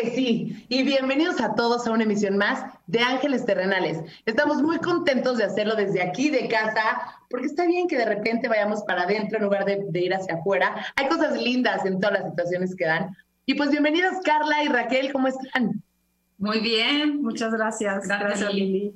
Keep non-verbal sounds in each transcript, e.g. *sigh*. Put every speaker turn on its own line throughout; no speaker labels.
que sí. Y bienvenidos a todos a una emisión más de Ángeles Terrenales. Estamos muy contentos de hacerlo desde aquí de casa, porque está bien que de repente vayamos para adentro en lugar de, ir hacia afuera. Hay cosas lindas en todas las situaciones que dan. Y pues bienvenidas Carla y Raquel, ¿cómo están?
Muy bien, muchas gracias.
Gracias, Lili.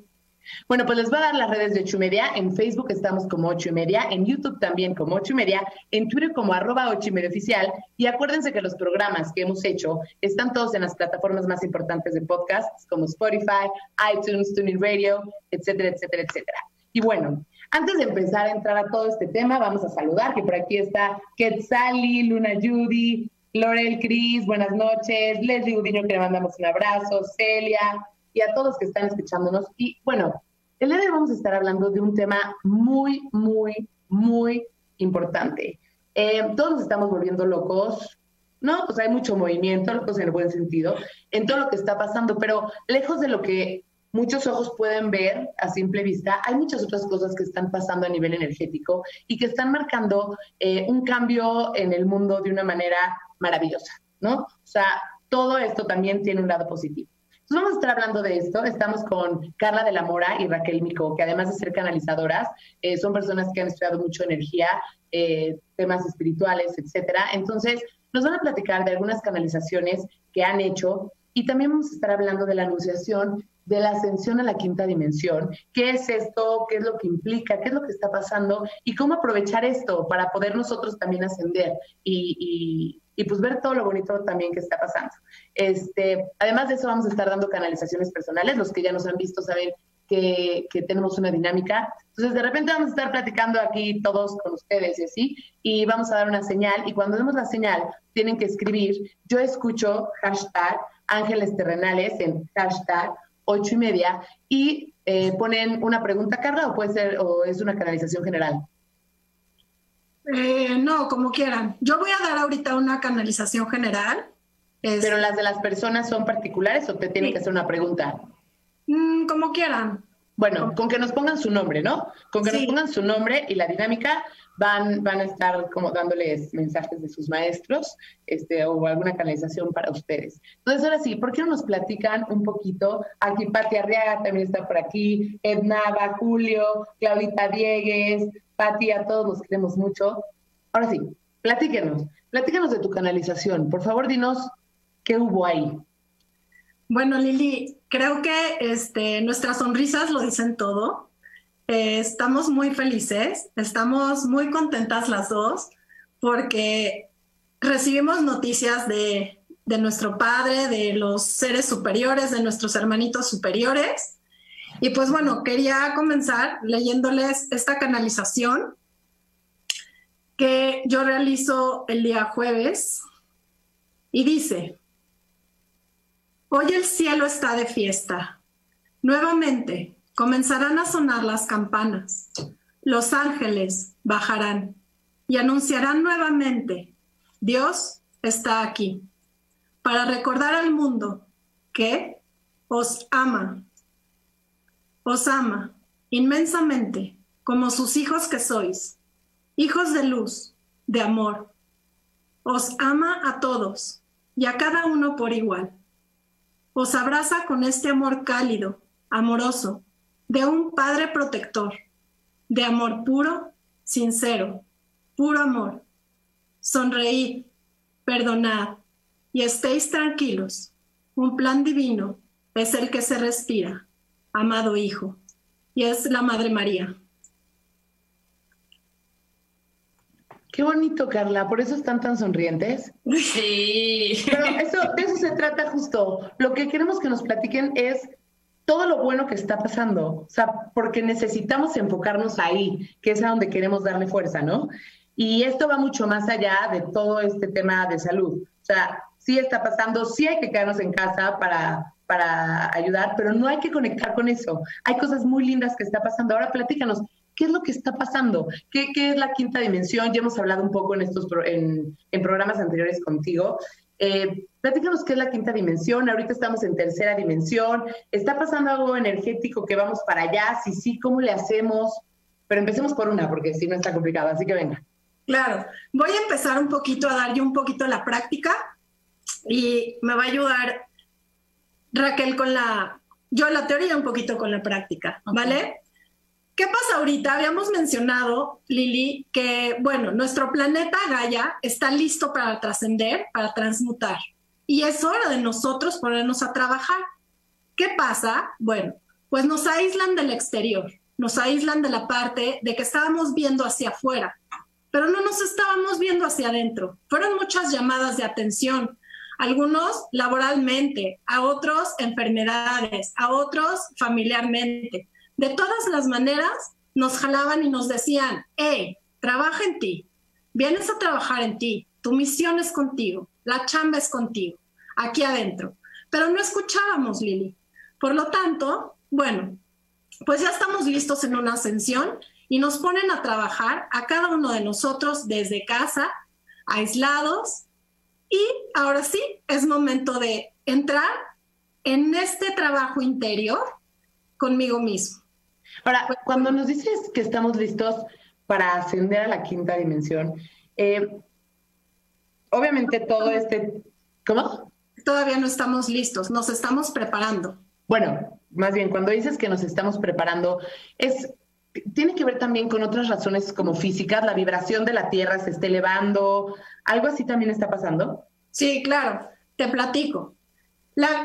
Bueno, pues les voy a dar las redes de ocho y media. En Facebook estamos como ocho y media, en YouTube también como ocho y media, en Twitter como arroba ocho y media oficial. Y acuérdense que los programas que hemos hecho están todos en las plataformas más importantes de podcasts como Spotify, iTunes, TuneIn Radio, etcétera, etcétera, etcétera. Y bueno, antes de empezar a entrar a todo este tema, vamos a saludar que por aquí está Quetzali, Luna Judy, Lorel Cris, buenas noches, Leslie Gudiño que le mandamos un abrazo, Celia, y a todos que están escuchándonos. Y bueno, el día de hoy vamos a estar hablando de un tema muy, muy, muy importante. Eh, todos nos estamos volviendo locos, ¿no? Pues hay mucho movimiento, locos en el buen sentido, en todo lo que está pasando, pero lejos de lo que muchos ojos pueden ver a simple vista, hay muchas otras cosas que están pasando a nivel energético y que están marcando eh, un cambio en el mundo de una manera maravillosa, ¿no? O sea, todo esto también tiene un lado positivo vamos a estar hablando de esto. Estamos con Carla de la Mora y Raquel Mico, que además de ser canalizadoras, eh, son personas que han estudiado mucho energía, eh, temas espirituales, etcétera. Entonces, nos van a platicar de algunas canalizaciones que han hecho y también vamos a estar hablando de la anunciación de la ascensión a la quinta dimensión. ¿Qué es esto? ¿Qué es lo que implica? ¿Qué es lo que está pasando? Y cómo aprovechar esto para poder nosotros también ascender y, y pues ver todo lo bonito también que está pasando. Este, además de eso vamos a estar dando canalizaciones personales, los que ya nos han visto saben que, que, tenemos una dinámica. Entonces de repente vamos a estar platicando aquí todos con ustedes y así, y vamos a dar una señal, y cuando demos la señal tienen que escribir, yo escucho hashtag ángeles terrenales en hashtag ocho y media, y eh, ponen una pregunta, Carla, o puede ser, o es una canalización general.
Eh, no, como quieran. Yo voy a dar ahorita una canalización general.
¿Pero las de las personas son particulares o te tienen que hacer una pregunta?
Mm, como quieran.
Bueno, con que nos pongan su nombre, ¿no? Con que nos pongan su nombre y la dinámica van, van a estar como dándoles mensajes de sus maestros este, o alguna canalización para ustedes. Entonces, ahora sí, ¿por qué no nos platican un poquito? Aquí Pati Arriaga también está por aquí, Ednava, Julio, Claudita Diegues, Pati, a todos los queremos mucho. Ahora sí, platíquenos, platíquenos de tu canalización. Por favor, dinos qué hubo ahí.
Bueno, Lili, creo que este, nuestras sonrisas lo dicen todo. Eh, estamos muy felices, estamos muy contentas las dos porque recibimos noticias de, de nuestro padre, de los seres superiores, de nuestros hermanitos superiores y pues bueno, quería comenzar leyéndoles esta canalización que yo realizo el día jueves y dice, hoy el cielo está de fiesta. Nuevamente comenzarán a sonar las campanas. Los ángeles bajarán y anunciarán nuevamente, Dios está aquí, para recordar al mundo que os ama os ama inmensamente como sus hijos que sois, hijos de luz, de amor. Os ama a todos y a cada uno por igual. Os abraza con este amor cálido, amoroso, de un Padre protector, de amor puro, sincero, puro amor. Sonreíd, perdonad y estéis tranquilos. Un plan divino es el que se respira amado Hijo, y es la Madre María.
Qué bonito, Carla. Por eso están tan sonrientes.
Sí.
Pero eso, de eso se trata justo. Lo que queremos que nos platiquen es todo lo bueno que está pasando. O sea, porque necesitamos enfocarnos ahí, que es a donde queremos darle fuerza, ¿no? Y esto va mucho más allá de todo este tema de salud. O sea, sí está pasando, sí hay que quedarnos en casa para para ayudar, pero no hay que conectar con eso. Hay cosas muy lindas que está pasando. Ahora platícanos, ¿qué es lo que está pasando? ¿Qué, es la quinta dimensión? Ya hemos hablado un poco en estos en, programas anteriores contigo. Eh, platícanos qué es la quinta dimensión. Ahorita estamos en tercera dimensión. ¿Está pasando algo energético que vamos para allá? Si sí, ¿cómo le hacemos? Pero empecemos por una, porque si no está complicado. Así que venga.
Claro, voy a empezar un poquito a dar yo un poquito la práctica y me va a ayudar Raquel con la, yo la teoría un poquito con la práctica, ¿vale? ¿Qué pasa ahorita? Habíamos mencionado, Lili, que, bueno, nuestro planeta Gaia está listo para trascender, para transmutar. Y es hora de nosotros ponernos a trabajar. ¿Qué pasa? Bueno, pues nos aíslan del exterior, nos aíslan de la parte de que estábamos viendo hacia afuera pero no nos estábamos viendo hacia adentro. Fueron muchas llamadas de atención, algunos laboralmente, a otros enfermedades, a otros familiarmente. De todas las maneras, nos jalaban y nos decían, hey, trabaja en ti, vienes a trabajar en ti, tu misión es contigo, la chamba es contigo, aquí adentro. Pero no escuchábamos, Lili. Por lo tanto, bueno, pues ya estamos listos en una ascensión y nos ponen a trabajar a cada uno de nosotros desde casa, aislados. Y ahora sí, es momento de entrar en este trabajo interior conmigo mismo.
Ahora, cuando nos dices que estamos listos para ascender a la quinta dimensión, eh, obviamente todo este... ¿Cómo?
Todavía no estamos listos, nos estamos preparando.
Bueno, más bien, cuando dices que nos estamos preparando, es tiene que ver también con otras razones como físicas, la vibración de la Tierra se está elevando, ¿algo así también está pasando?
Sí, claro, te platico.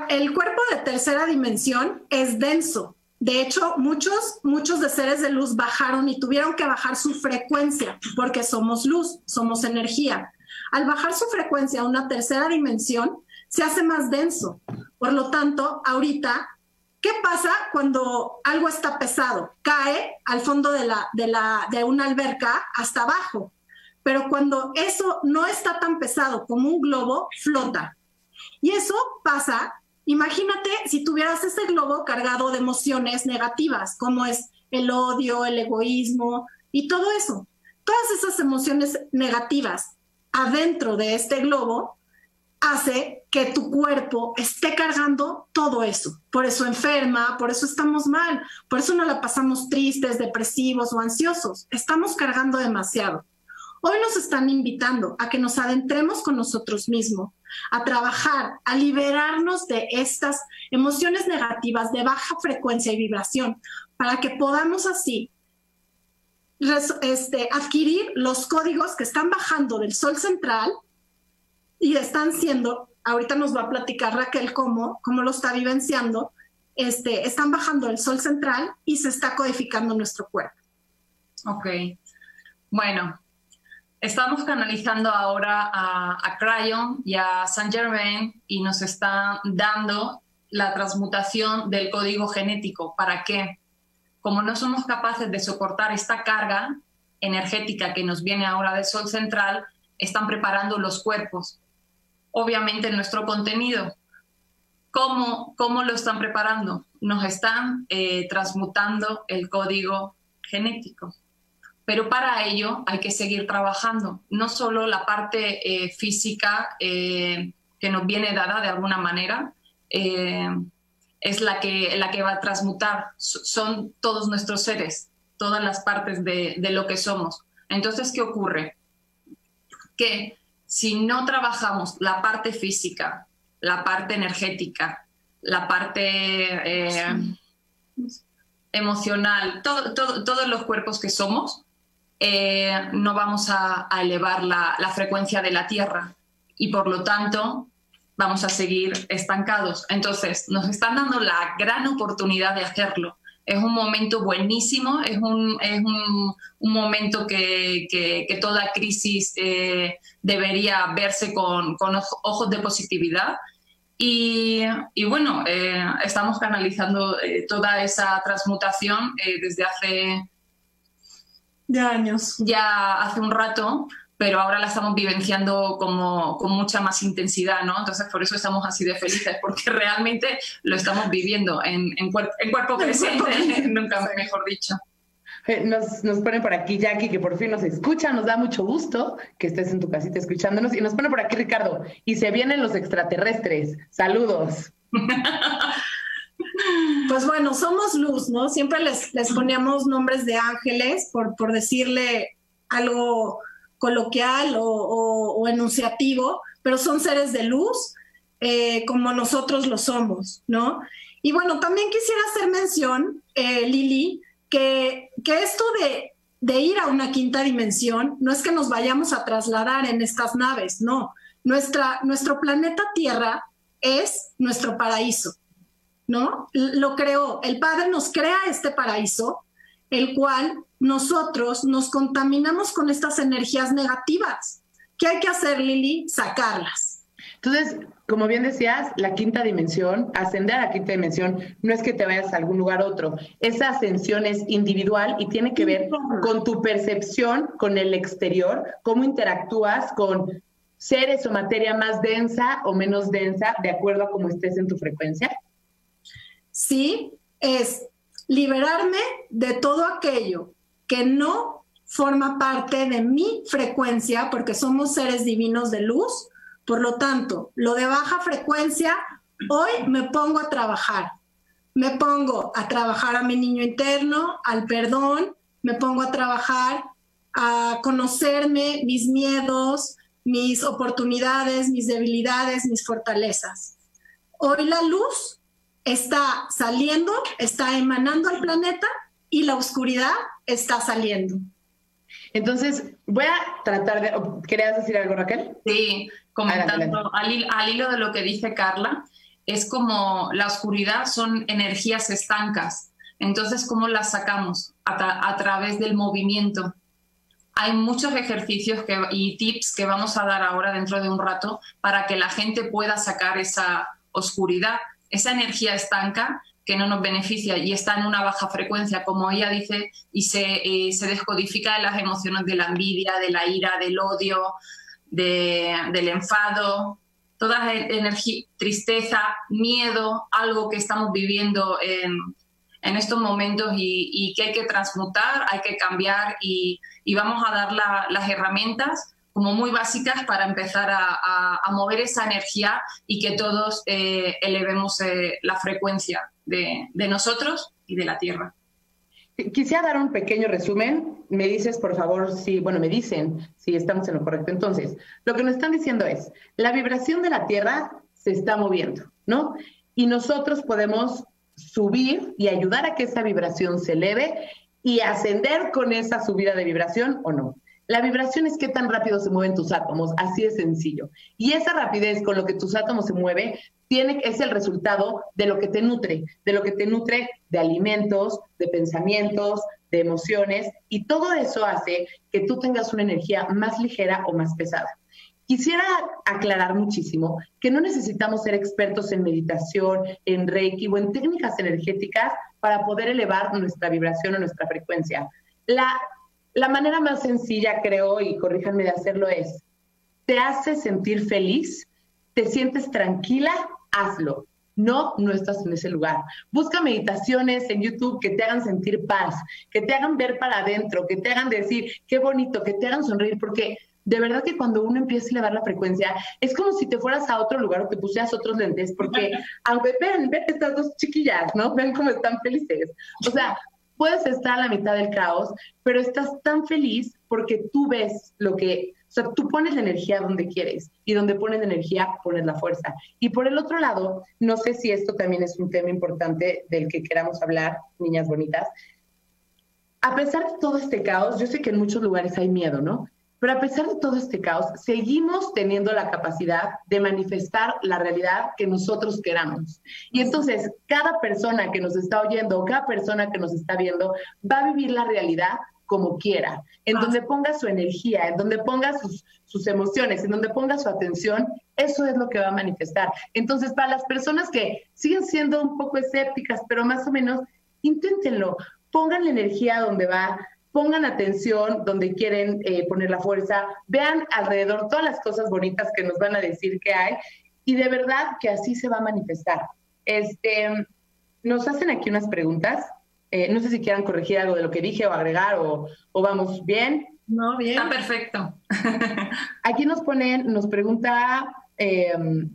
el cuerpo de tercera dimensión es denso. De hecho, muchos, muchos de seres de luz bajaron y tuvieron que bajar su frecuencia porque somos luz, somos energía. Al bajar su frecuencia a una tercera dimensión, se hace más denso. Por lo tanto, ahorita ¿Qué pasa cuando algo está pesado? Cae al fondo de, la, de, la, de una alberca hasta abajo. Pero cuando eso no está tan pesado como un globo, flota. Y eso pasa, imagínate si tuvieras ese globo cargado de emociones negativas, como es el odio, el egoísmo y todo eso. Todas esas emociones negativas adentro de este globo hace que tu cuerpo esté cargando todo eso. Por eso enferma, por eso estamos mal, por eso no la pasamos tristes, depresivos o ansiosos. Estamos cargando demasiado. Hoy nos están invitando a que nos adentremos con nosotros mismos, a trabajar, a liberarnos de estas emociones negativas de baja frecuencia y vibración, para que podamos así este, adquirir los códigos que están bajando del sol central y están siendo, ahorita nos va a platicar Raquel cómo, cómo lo está vivenciando, este, están bajando el sol central y se está codificando nuestro cuerpo.
Ok, bueno, estamos canalizando ahora a, a Crayon y a Saint Germain y nos están dando la transmutación del código genético. ¿Para qué? Como no somos capaces de soportar esta carga energética que nos viene ahora del Sol central, están preparando los cuerpos obviamente nuestro contenido. ¿Cómo, cómo lo están preparando? Nos están eh, transmutando el código genético. Pero para ello hay que seguir trabajando, no solo la parte eh, física eh, que nos viene dada de alguna manera, es la que, la que va a transmutar, son todos nuestros seres, todas las partes de, de lo que somos. Entonces, ¿qué ocurre? Que si no trabajamos la parte física, la parte energética, la parte eh, emocional, todos los cuerpos que somos, eh, no vamos a, elevar la, frecuencia de la Tierra y por lo tanto vamos a seguir estancados. Entonces, nos están dando la gran oportunidad de hacerlo es un momento buenísimo, es un, es un, momento que, que, toda crisis eh, debería verse con, con, ojos de positividad. Y, y bueno, eh, estamos canalizando toda esa transmutación desde hace...
De años.
Ya hace un rato, pero ahora la estamos vivenciando como, con mucha más intensidad, ¿no? Entonces, por eso estamos así de felices, *laughs* porque realmente lo estamos viviendo en, en, en cuerpo *laughs* presente, nunca mejor dicho.
Eh, nos, nos pone por aquí Jackie que por fin nos escucha, nos da mucho gusto que estés en tu casita escuchándonos. Y nos pone por aquí Ricardo, y se vienen los extraterrestres. Saludos. *laughs*
Pues bueno, somos luz, ¿no? Siempre les, les poníamos nombres de ángeles por, por decirle algo coloquial o, enunciativo, pero son seres de luz eh, como nosotros lo somos, ¿no? Y bueno, también quisiera hacer mención, eh, Lili, que, que esto de, de ir a una quinta dimensión no es que nos vayamos a trasladar en estas naves, no. Nuestra, nuestro planeta Tierra es nuestro paraíso, ¿no? Lo creó, el Padre nos crea este paraíso, el cual nosotros nos contaminamos con estas energías negativas. ¿Qué hay que hacer, Lili? Sacarlas.
Entonces, como bien decías, la quinta dimensión, ascender a la quinta dimensión, no es que te vayas a algún lugar otro. Esa ascensión es individual y tiene que ver con tu percepción, con el exterior, cómo interactúas con seres o materia más densa o menos densa, de acuerdo a cómo estés en tu frecuencia.
Sí, es liberarme de todo aquello que no forma parte de mi frecuencia, porque somos seres divinos de luz. Por lo tanto, lo de baja frecuencia, hoy me pongo a trabajar. Me pongo a trabajar a mi niño interno, al perdón, me pongo a trabajar a conocerme, mis miedos, mis oportunidades, mis debilidades, mis fortalezas. Hoy la luz está saliendo, está emanando al planeta y la oscuridad está saliendo.
Entonces, voy a tratar de... ¿Querías decir algo, Raquel?
Sí, comentando al, hilo de lo que dice Carla, es como la oscuridad son energías estancas. Entonces, ¿cómo las sacamos? A, través del movimiento. Hay muchos ejercicios y tips que vamos a dar ahora dentro de un rato para que la gente pueda sacar esa oscuridad, esa energía estanca que no nos beneficia y está en una baja frecuencia, como ella dice, y se, eh, se descodifica en las emociones de la envidia, de la ira, del odio, del enfado, toda energía, tristeza, miedo, algo que estamos viviendo en, en estos momentos y, que hay que transmutar, hay que cambiar y, y vamos a dar las herramientas como muy básicas para empezar a, mover esa energía y que todos eh, elevemos eh, la frecuencia de nosotros y de la Tierra.
Quisiera dar un pequeño resumen. Me dices, por favor, si, bueno, me dicen si estamos en lo correcto. Entonces, lo que nos están diciendo es, la vibración de la Tierra se está moviendo, ¿no? Y nosotros podemos subir y ayudar a que esa vibración se eleve y ascender con esa subida de vibración o no. La vibración es qué tan rápido se mueven tus átomos, así de sencillo. Y esa rapidez con lo que tus átomos se mueven tiene, es el resultado de lo que te nutre, de lo que te nutre de alimentos, de pensamientos, de emociones, y todo eso hace que tú tengas una energía más ligera o más pesada. Quisiera aclarar muchísimo que no necesitamos ser expertos en meditación, en reiki o en técnicas energéticas para poder elevar nuestra vibración o nuestra frecuencia. La la manera más sencilla, creo, y corríjanme de hacerlo, es, te hace sentir feliz, te sientes tranquila, hazlo. No, no estás en ese lugar. Busca meditaciones en YouTube que te hagan sentir paz, que te hagan ver para adentro, que te hagan decir, qué bonito, que te hagan sonreír, porque de verdad que cuando uno empieza a elevar la frecuencia, es como si te fueras a otro lugar o te pusieras otros lentes, porque *laughs* aunque ven, ven estas dos chiquillas, ¿no? Ven cómo están felices. O sea, puedes estar a la mitad del caos, pero estás tan feliz porque tú ves lo que, o sea, tú pones la energía donde quieres y donde pones la energía pones la fuerza. Y por el otro lado, no sé si esto también es un tema importante del que queramos hablar, niñas bonitas. A pesar de todo este caos, yo sé que en muchos lugares hay miedo, ¿no? Pero a pesar de todo este caos, seguimos teniendo la capacidad de manifestar la realidad que nosotros queramos. Y entonces, cada persona que nos está oyendo, cada persona que nos está viendo, va a vivir la realidad como quiera, en donde ponga su energía, en donde ponga sus, sus emociones, en donde ponga su atención, eso es lo que va a manifestar. Entonces, para las personas que siguen siendo un poco escépticas, pero más o menos, inténtenlo, pongan la energía donde va, pongan atención donde quieren eh, poner la fuerza, vean alrededor todas las cosas bonitas que nos van a decir que hay y de verdad que así se va a manifestar. Este, nos hacen aquí unas preguntas. Eh, no sé si quieran corregir algo de lo que dije o agregar o, o vamos bien.
No, bien. Está perfecto.
aquí nos ponen, nos pregunta em,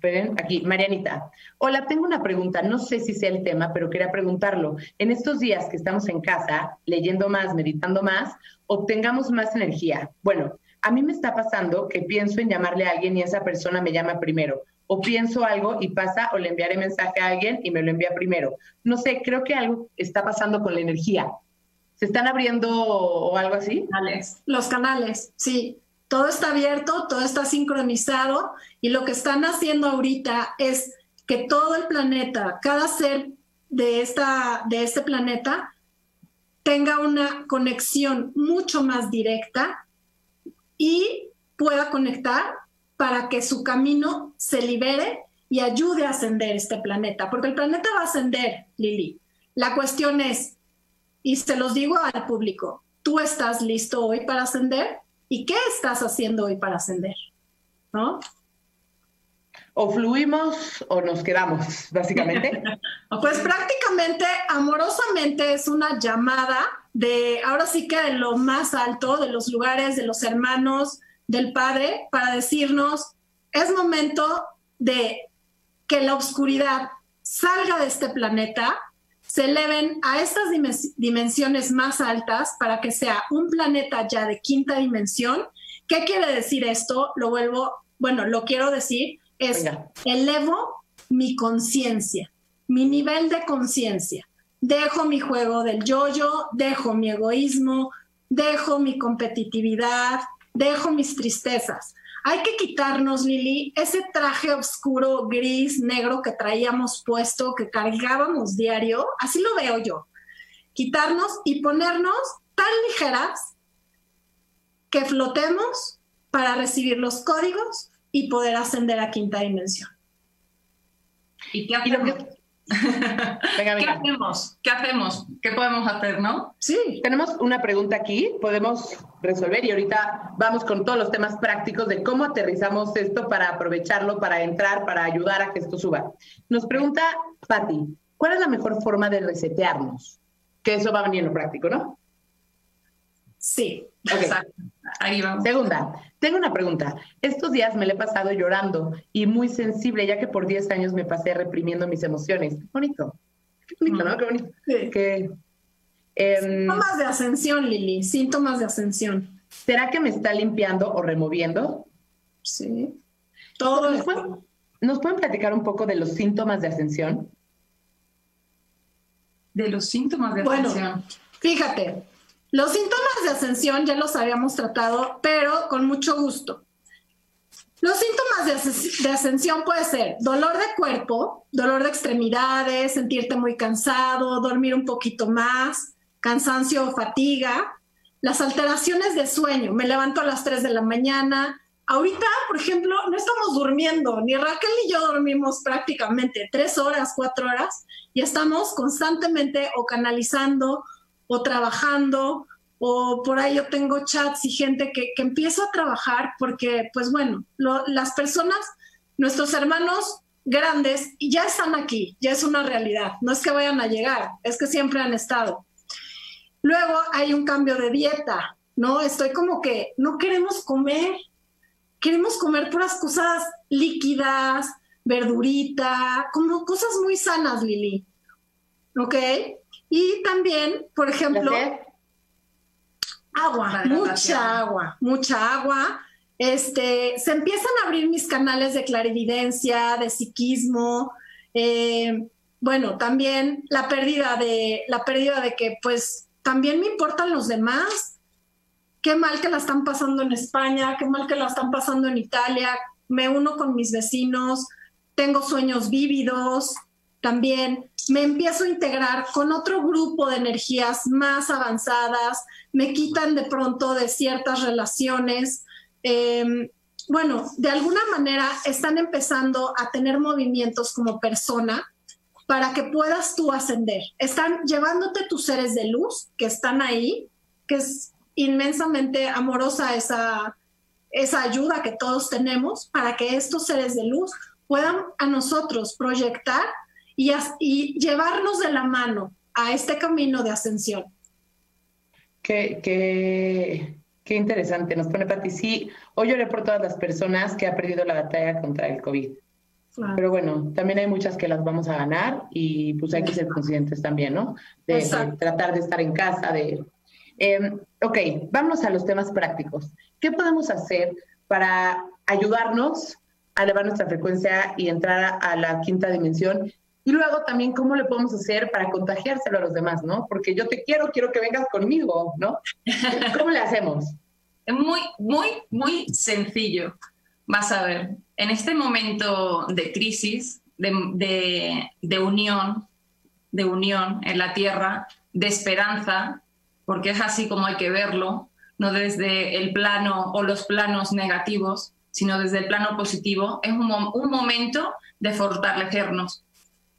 Esperen, aquí, Marianita. Hola, tengo una pregunta. No sé si sea el tema, pero quería preguntarlo. En estos días que estamos en casa, leyendo más, meditando más, obtengamos más energía. Bueno, a mí me está pasando que pienso en llamarle a alguien y esa persona me llama primero. O pienso algo y pasa o le enviaré mensaje a alguien y me lo envía primero. No sé, creo que algo está pasando con la energía. ¿Se están abriendo o algo así?
Los canales, sí todo está abierto, todo está sincronizado y lo que están haciendo ahorita es que todo el planeta, cada ser de, esta, de este planeta, tenga una conexión mucho más directa y pueda conectar para que su camino se libere y ayude a ascender este planeta, porque el planeta va a ascender, Lili. La cuestión es, y se los digo al público, ¿tú estás listo hoy para ascender? ¿Y qué estás haciendo hoy para ascender? ¿No?
O fluimos o nos quedamos, básicamente. *laughs*
pues prácticamente, amorosamente, es una llamada de, ahora sí que de lo más alto, de los lugares, de los hermanos, del Padre, para decirnos, es momento de que la oscuridad salga de este planeta se eleven a estas dimensiones más altas para que sea un planeta ya de quinta dimensión. ¿Qué quiere decir esto? Lo vuelvo, bueno, lo quiero decir, es elevo mi conciencia, mi nivel de conciencia. Dejo mi juego del yo-yo, dejo mi egoísmo, dejo mi competitividad, dejo mis tristezas. Hay que quitarnos, Lili, ese traje oscuro, gris, negro que traíamos puesto, que cargábamos diario, así lo veo yo. Quitarnos y ponernos tan ligeras que flotemos para recibir los códigos y poder ascender a quinta dimensión.
¿Y qué ¿Qué hacemos? ¿Qué hacemos? ¿Qué podemos hacer, no?
Sí. Tenemos una pregunta aquí, podemos resolver y ahorita vamos con todos los temas prácticos de cómo aterrizamos esto para aprovecharlo, para entrar, para ayudar a que esto suba. Nos pregunta Patti, ¿cuál es la mejor forma de resetearnos? Que eso va a venir en lo práctico, ¿no?
Sí,
exacto. Ahí vamos. Segunda, tengo una pregunta. Estos días me le he pasado llorando y muy sensible, ya que por 10 años me pasé reprimiendo mis emociones. Qué bonito. Qué bonito, ¿no? Qué bonito. Sí.
Em, síntomas de ascensión, Lili. Síntomas de ascensión.
¿Será que me está limpiando o removiendo?
Sí.
Todo ¿Nos, pueden, ¿Nos pueden platicar un poco de los síntomas de ascensión?
De los síntomas de ascensión. Bueno,
fíjate, los síntomas de ascensión ya los habíamos tratado, pero con mucho gusto. Los síntomas de, ascensión puede ser dolor de cuerpo, dolor de extremidades, sentirte muy cansado, dormir un poquito más, cansancio o fatiga, las alteraciones de sueño, me levanto a las 3 de la mañana. Ahorita, por ejemplo, no estamos durmiendo, ni Raquel ni yo dormimos prácticamente tres horas, cuatro horas, y estamos constantemente o canalizando o trabajando, o por ahí yo tengo chats y gente que, que a trabajar porque, pues bueno, las personas, nuestros hermanos grandes, ya están aquí, ya es una realidad, no es que vayan a llegar, es que siempre han estado. Luego hay un cambio de dieta, ¿no? Estoy como que no queremos comer, queremos comer puras cosas líquidas, verdurita, como cosas muy sanas, Lili. ¿Ok? Y también, por ejemplo, agua, mucha agua, mucha agua. Este, se empiezan a abrir mis canales de clarividencia, de psiquismo. Eh, bueno, también la pérdida de la pérdida de que, pues, también me importan los demás. Qué mal que la están pasando en España, qué mal que la están pasando en Italia. Me uno con mis vecinos, tengo sueños vívidos, también me empiezo a integrar con otro grupo de energías más avanzadas, me quitan de pronto de ciertas relaciones. Em, bueno, de alguna manera están empezando a tener movimientos como persona para que puedas tú ascender. Están llevándote tus seres de luz que están ahí, que es inmensamente amorosa esa, esa ayuda que todos tenemos para que estos seres de luz puedan a nosotros proyectar y, y llevarnos de la mano a este camino de ascensión.
Qué, qué, qué interesante. Nos pone Pati. Sí, hoy lloré por todas las personas que han perdido la batalla contra el COVID. Pero bueno, también hay muchas que las vamos a ganar y pues hay que ser conscientes también, ¿no? De, tratar de estar en casa, de... Eh, ok, vamos a los temas prácticos. ¿Qué podemos hacer para ayudarnos a elevar nuestra frecuencia y entrar a la quinta dimensión? Y luego también, ¿cómo le podemos hacer para contagiárselo a los demás, no? Porque yo te quiero, quiero que vengas conmigo, ¿no? *laughs* ¿Cómo le hacemos?
Es muy, muy, muy sencillo. Vas a ver, en este momento de crisis, de, unión, de unión en la tierra, de esperanza, porque es así como hay que verlo, no desde el plano o los planos negativos, sino desde el plano positivo, es un, un momento de fortalecernos.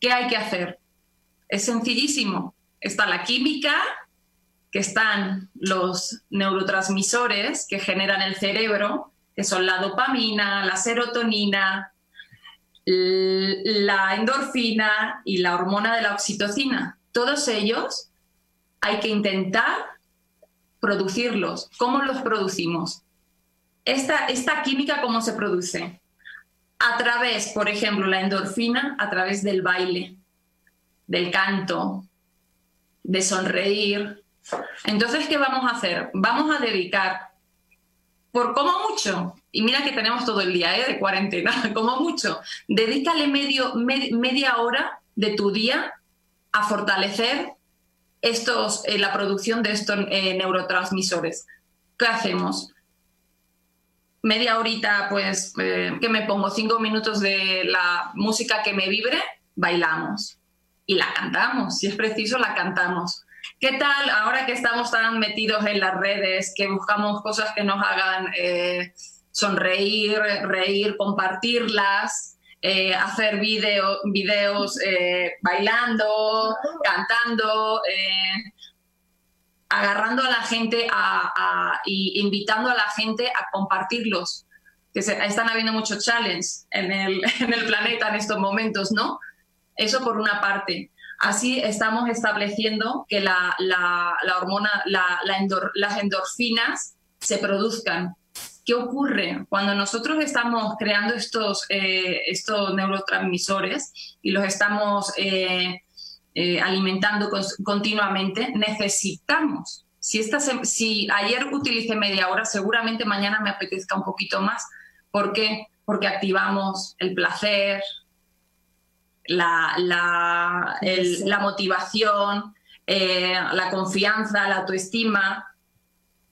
¿Qué hay que hacer? Es sencillísimo. Está la química, que están los neurotransmisores que generan el cerebro, que son la dopamina, la serotonina, la endorfina y la hormona de la oxitocina. Todos ellos hay que intentar producirlos. ¿Cómo los producimos? Esta, esta química, ¿cómo se produce? A través, por ejemplo, la endorfina, a través del baile, del canto, de sonreír. Entonces, ¿qué vamos a hacer? Vamos a dedicar por como mucho, y mira que tenemos todo el día ¿eh? de cuarentena, *laughs* como mucho, dedícale medio, media hora de tu día a fortalecer estos, eh, la producción de estos eh, neurotransmisores. ¿Qué hacemos? Media horita, pues, que me pongo cinco minutos de la música que me vibre, bailamos y la cantamos. Si es preciso, la cantamos. ¿Qué tal ahora que estamos tan metidos en las redes, que buscamos cosas que nos hagan eh, sonreír, reír, compartirlas, eh, hacer videos eh, bailando, cantando, agarrando a la gente y invitando a la gente a compartirlos? Que están habiendo muchos challenges en el, *laughs* en el planeta en estos momentos, ¿no? Eso por una parte. Así estamos estableciendo que la, hormona, las endorfinas se produzcan. ¿Qué ocurre cuando nosotros estamos creando estos, eh, estos neurotransmisores y los estamos eh, eh, alimentando continuamente? Necesitamos. Si, esta si ayer utilicé media hora, seguramente mañana me apetezca un poquito más. ¿Por qué? Porque activamos el placer, la, la, motivación, eh, la confianza, la autoestima,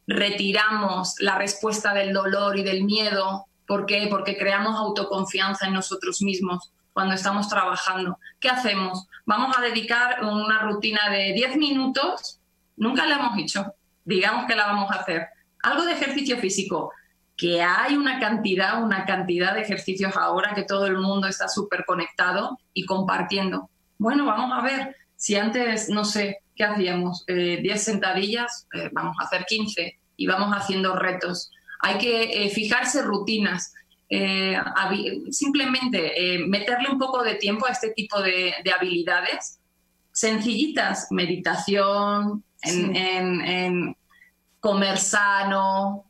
retiramos la respuesta del dolor y del miedo. ¿Por qué? Porque creamos autoconfianza en nosotros mismos cuando estamos trabajando. ¿Qué hacemos? Vamos a dedicar una rutina de 10 minutos. Nunca la hemos hecho. Digamos que la vamos a hacer. Algo de ejercicio físico que hay una cantidad, una cantidad de ejercicios ahora que todo el mundo está súper conectado y compartiendo. Bueno, vamos a ver, si antes, no sé, ¿qué hacíamos? 10 eh, sentadillas, eh, vamos a hacer 15 y vamos haciendo retos. Hay que eh, fijarse rutinas, simplemente meterle un poco de tiempo a este tipo de, habilidades sencillitas, meditación, en comer sano,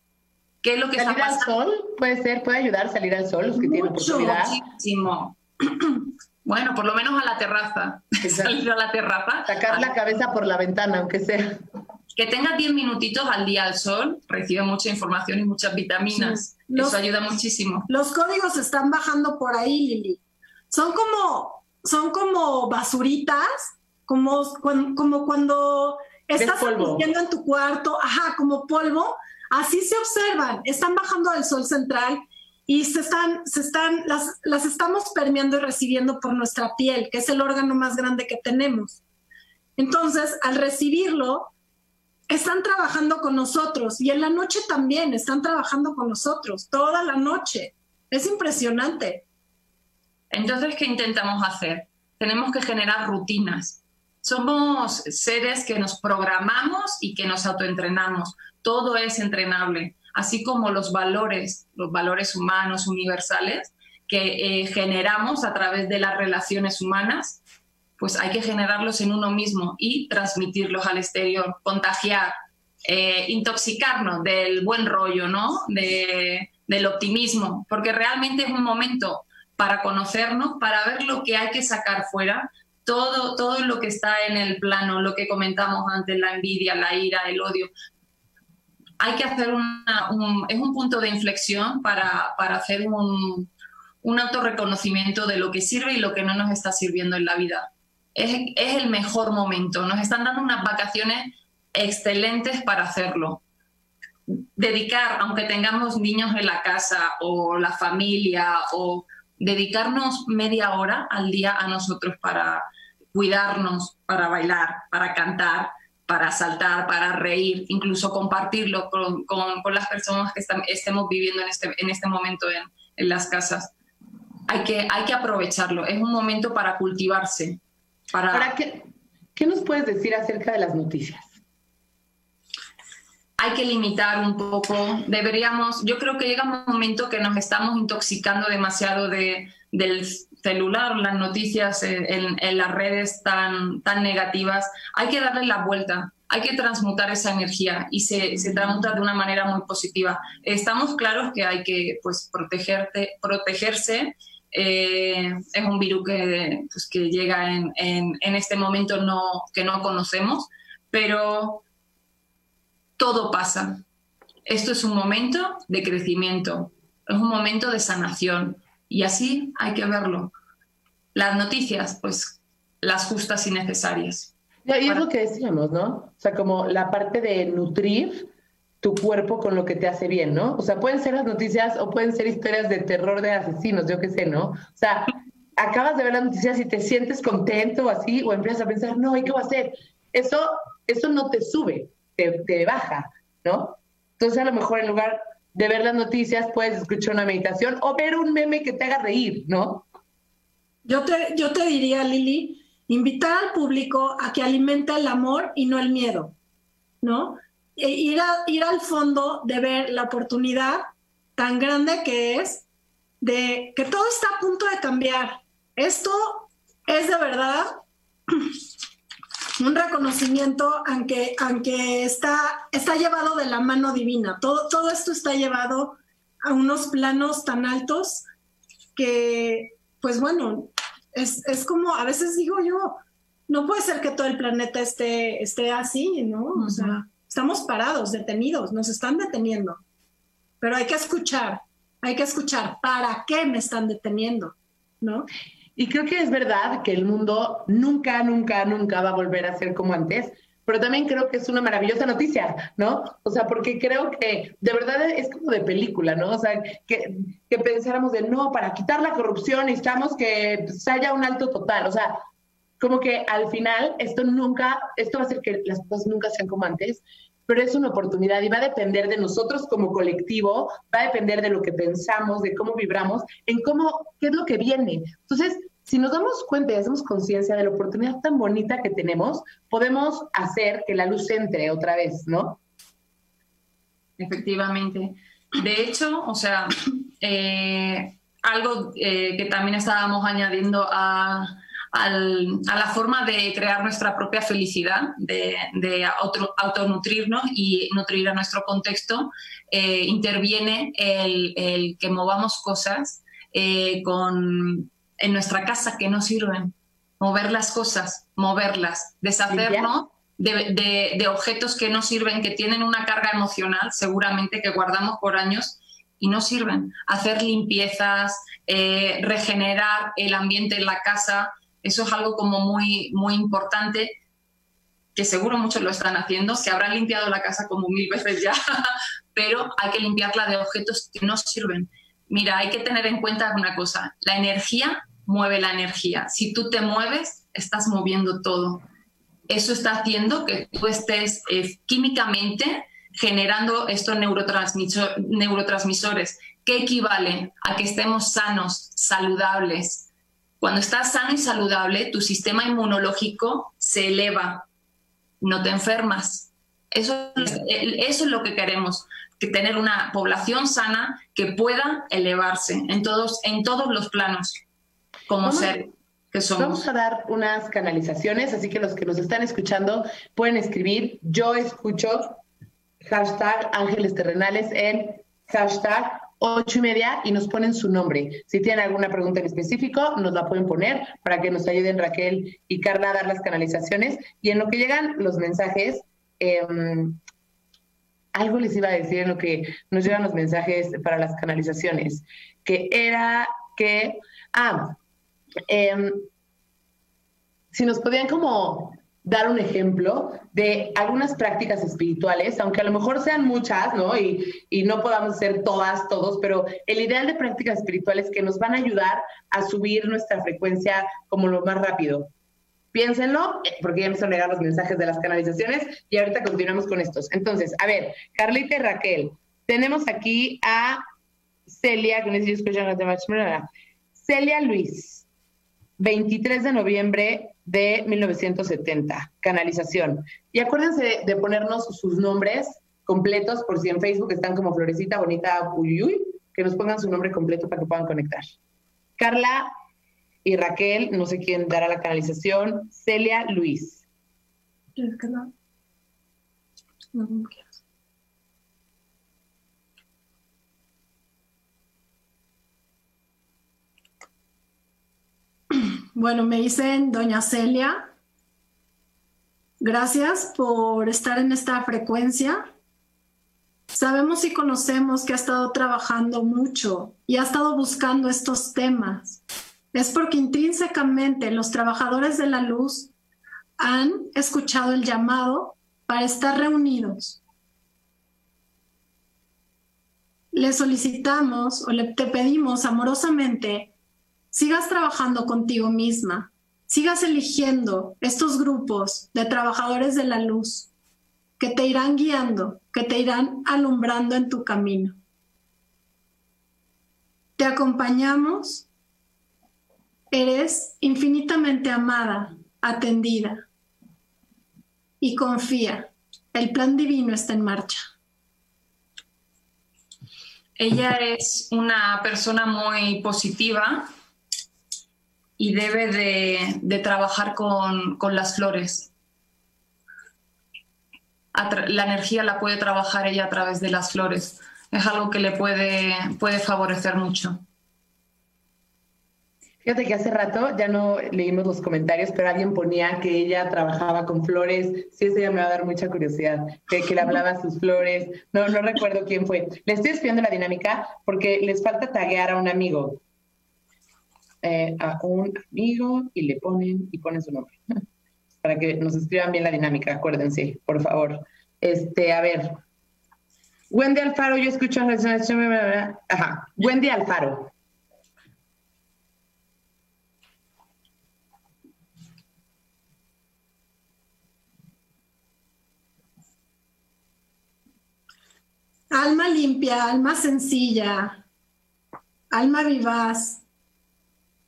¿Qué es lo que ¿Salir está al sol? Puede ser, puede ayudar a salir al sol los que tienen oportunidad.
Muchísimo. *clears throat* Bueno, por lo menos a la terraza. *laughs* Salir a la terraza.
Sacar la cabeza por la ventana, aunque sea.
Que tenga 10 minutitos al día al sol, recibe mucha información y muchas vitaminas. Eso ayuda muchísimo.
Los códigos están bajando por ahí, Lili. Son como, son como basuritas, como, como cuando estás viviendo en tu cuarto, ajá, como polvo, Así se observan, están bajando al sol central y se están, se están, las, las estamos permeando y recibiendo por nuestra piel, que es el órgano más grande que tenemos. Entonces, al recibirlo, están trabajando con nosotros y en la noche también están trabajando con nosotros, toda la noche. Es impresionante.
Entonces, ¿qué intentamos hacer? tenemos que generar rutinas. Somos seres que nos programamos y que nos autoentrenamos. Todo es entrenable, así como los valores, los valores humanos universales que eh, generamos a través de las relaciones humanas, pues hay que generarlos en uno mismo y transmitirlos al exterior, contagiar, eh, intoxicarnos del buen rollo, ¿no? del optimismo, porque realmente es un momento para conocernos, para ver lo que hay que sacar fuera, todo, todo lo que está en el plano, lo que comentamos antes, la envidia, la ira, el odio. Hay que hacer una, un, es un punto de inflexión para, para hacer un, un autorreconocimiento de lo que sirve y lo que no nos está sirviendo en la vida. Es, el mejor momento. Nos están dando unas vacaciones excelentes para hacerlo. Dedicar, aunque tengamos niños en la casa o la familia, o dedicarnos media hora al día a nosotros para cuidarnos, para bailar, para cantar, para saltar, para reír, incluso compartirlo con, las personas que estemos viviendo en este, este momento en, las casas. Hay que aprovecharlo, es un momento para cultivarse. Para...
¿Para qué, ¿Qué nos puedes decir acerca de las noticias?
hay que limitar un poco, deberíamos, yo creo que llega un momento que nos estamos intoxicando demasiado de, del celular, las noticias en, las redes tan, tan negativas, hay que darle la vuelta, hay que transmutar esa energía y se, se transmuta de una manera muy positiva. Estamos claros que hay que pues, protegerte, protegerse. Eh, es un virus que, pues, que llega en, en, en este momento no, que no conocemos, pero todo pasa. Esto es un momento de crecimiento, es un momento de sanación y así hay que verlo. Las noticias, pues las justas y necesarias.
Y es lo que decíamos, ¿no? O sea, como la parte de nutrir tu cuerpo con lo que te hace bien, ¿no? O sea, pueden ser las noticias o pueden ser historias de terror de asesinos, yo qué sé, ¿no? O sea, acabas de ver las noticias y te sientes contento o así, o empiezas a pensar, no, ¿y qué va a hacer? Eso, eso no te sube, te, baja, ¿no? Entonces a lo mejor en lugar de ver las noticias puedes escuchar una meditación o ver un meme que te haga reír, ¿no?
Yo te, yo te diría, Lili, invitar al público a que alimente el amor y no el miedo, ¿no? E ir, a, ir al fondo de ver la oportunidad tan grande que es de que todo está a punto de cambiar. Esto es de verdad *clears throat* un reconocimiento, aunque, aunque está, está llevado de la mano divina. Todo, todo esto está llevado a unos planos tan altos que, pues bueno, es, es, como, a veces digo yo, no puede ser que todo el planeta esté, esté así, ¿no? O sea, estamos parados, detenidos, nos están deteniendo. Pero hay que escuchar, hay que escuchar, ¿para qué me están deteniendo? ¿No?
Y creo que es verdad que el mundo nunca, nunca, nunca va a volver a ser como antes, pero también creo que es una maravillosa noticia, ¿no? O sea, porque creo que de verdad es como de película, ¿no? O sea, que, pensáramos de no, para quitar la corrupción necesitamos que se haya un alto total, o sea, como que al final esto nunca, esto va a hacer que las cosas nunca sean como antes, pero es una oportunidad y va a depender de nosotros como colectivo, va a depender de lo que pensamos, de cómo vibramos, en cómo, qué es lo que viene. Entonces, si nos damos cuenta y hacemos conciencia de la oportunidad tan bonita que tenemos, podemos hacer que la luz entre otra vez, ¿no?
Efectivamente. De hecho, o sea, eh, algo eh, que también estábamos añadiendo a, la forma de crear nuestra propia felicidad, de, autonutrirnos y nutrir a nuestro contexto, eh, interviene el, el, que movamos cosas con en nuestra casa que no sirven. Mover las cosas, moverlas, deshacernos de, de, objetos que no sirven, que tienen una carga emocional, seguramente que guardamos por años y no sirven. Hacer limpiezas, eh, regenerar el ambiente en la casa, eso es algo como muy, muy importante que seguro muchos lo están haciendo, se habrán limpiado la casa como mil veces ya, *laughs* pero hay que limpiarla de objetos que no sirven. Mira, hay que tener en cuenta una cosa, la energía mueve la energía. Si tú te mueves, estás moviendo todo. Eso está haciendo que tú estés eh, químicamente generando estos neurotransmisores, que equivale a que estemos sanos, saludables, Cuando estás sano y saludable, tu sistema inmunológico se eleva, no te enfermas. Eso, eso es lo que queremos, que tener una población sana que pueda elevarse en todos, en todos los planos como ser que somos.
Vamos a dar unas canalizaciones, así que los que nos están escuchando pueden escribir yo escucho hashtag ángeles terrenales en hashtag ocho y media y nos ponen su nombre. Si tienen alguna pregunta en específico, nos la pueden poner para que nos ayuden Raquel y Carla a dar las canalizaciones. Y en lo que llegan los mensajes, em, algo les iba a decir en lo que nos llegan los mensajes para las canalizaciones, que era que, ah, em, si nos podían como dar un ejemplo de algunas prácticas espirituales, aunque a lo mejor sean muchas, ¿no? Y, y, no podamos ser todas, todos, pero el ideal de prácticas espirituales que nos van a ayudar a subir nuestra frecuencia como lo más rápido. Piénsenlo, eh, porque ya a llegar los mensajes de las canalizaciones y ahorita continuamos con estos. Entonces, a ver, Carlita y Raquel, tenemos aquí a Celia, que Celia Luis, 23 de noviembre de 1970, canalización. Y acuérdense de, ponernos sus nombres completos, por si en Facebook están como Florecita Bonita Uyuy, que nos pongan su nombre completo para que puedan conectar. Carla y Raquel, no sé quién dará la canalización, Celia Luis.
Bueno, me dicen doña Celia, gracias por estar en esta frecuencia. Sabemos y conocemos que ha estado trabajando mucho y ha estado buscando estos temas. Es porque intrínsecamente los trabajadores de la luz han escuchado el llamado para estar reunidos. Le solicitamos o le te pedimos amorosamente sigas trabajando contigo misma, sigas eligiendo estos grupos de trabajadores de la luz que te irán guiando, que te irán alumbrando en tu camino. Te acompañamos, eres infinitamente amada, atendida y confía, el plan divino está en marcha.
Ella es una persona muy positiva, y debe de, trabajar con, las flores. la energía la puede trabajar ella a través de las flores. Es algo que le puede, puede favorecer mucho.
Fíjate que hace rato ya no leímos los comentarios, pero alguien ponía que ella trabajaba con flores. Sí, eso ya me va a dar mucha curiosidad, que, que le hablaba sus flores. No, no recuerdo quién fue. Le estoy espiando la dinámica porque les falta taguear a un amigo. Eh, a un amigo y le ponen y ponen su nombre. *laughs* Para que nos escriban bien la dinámica, acuérdense, por favor. Este, a ver. Wendy Alfaro, yo escucho Ajá. Wendy Alfaro.
Alma limpia, alma sencilla, alma vivaz,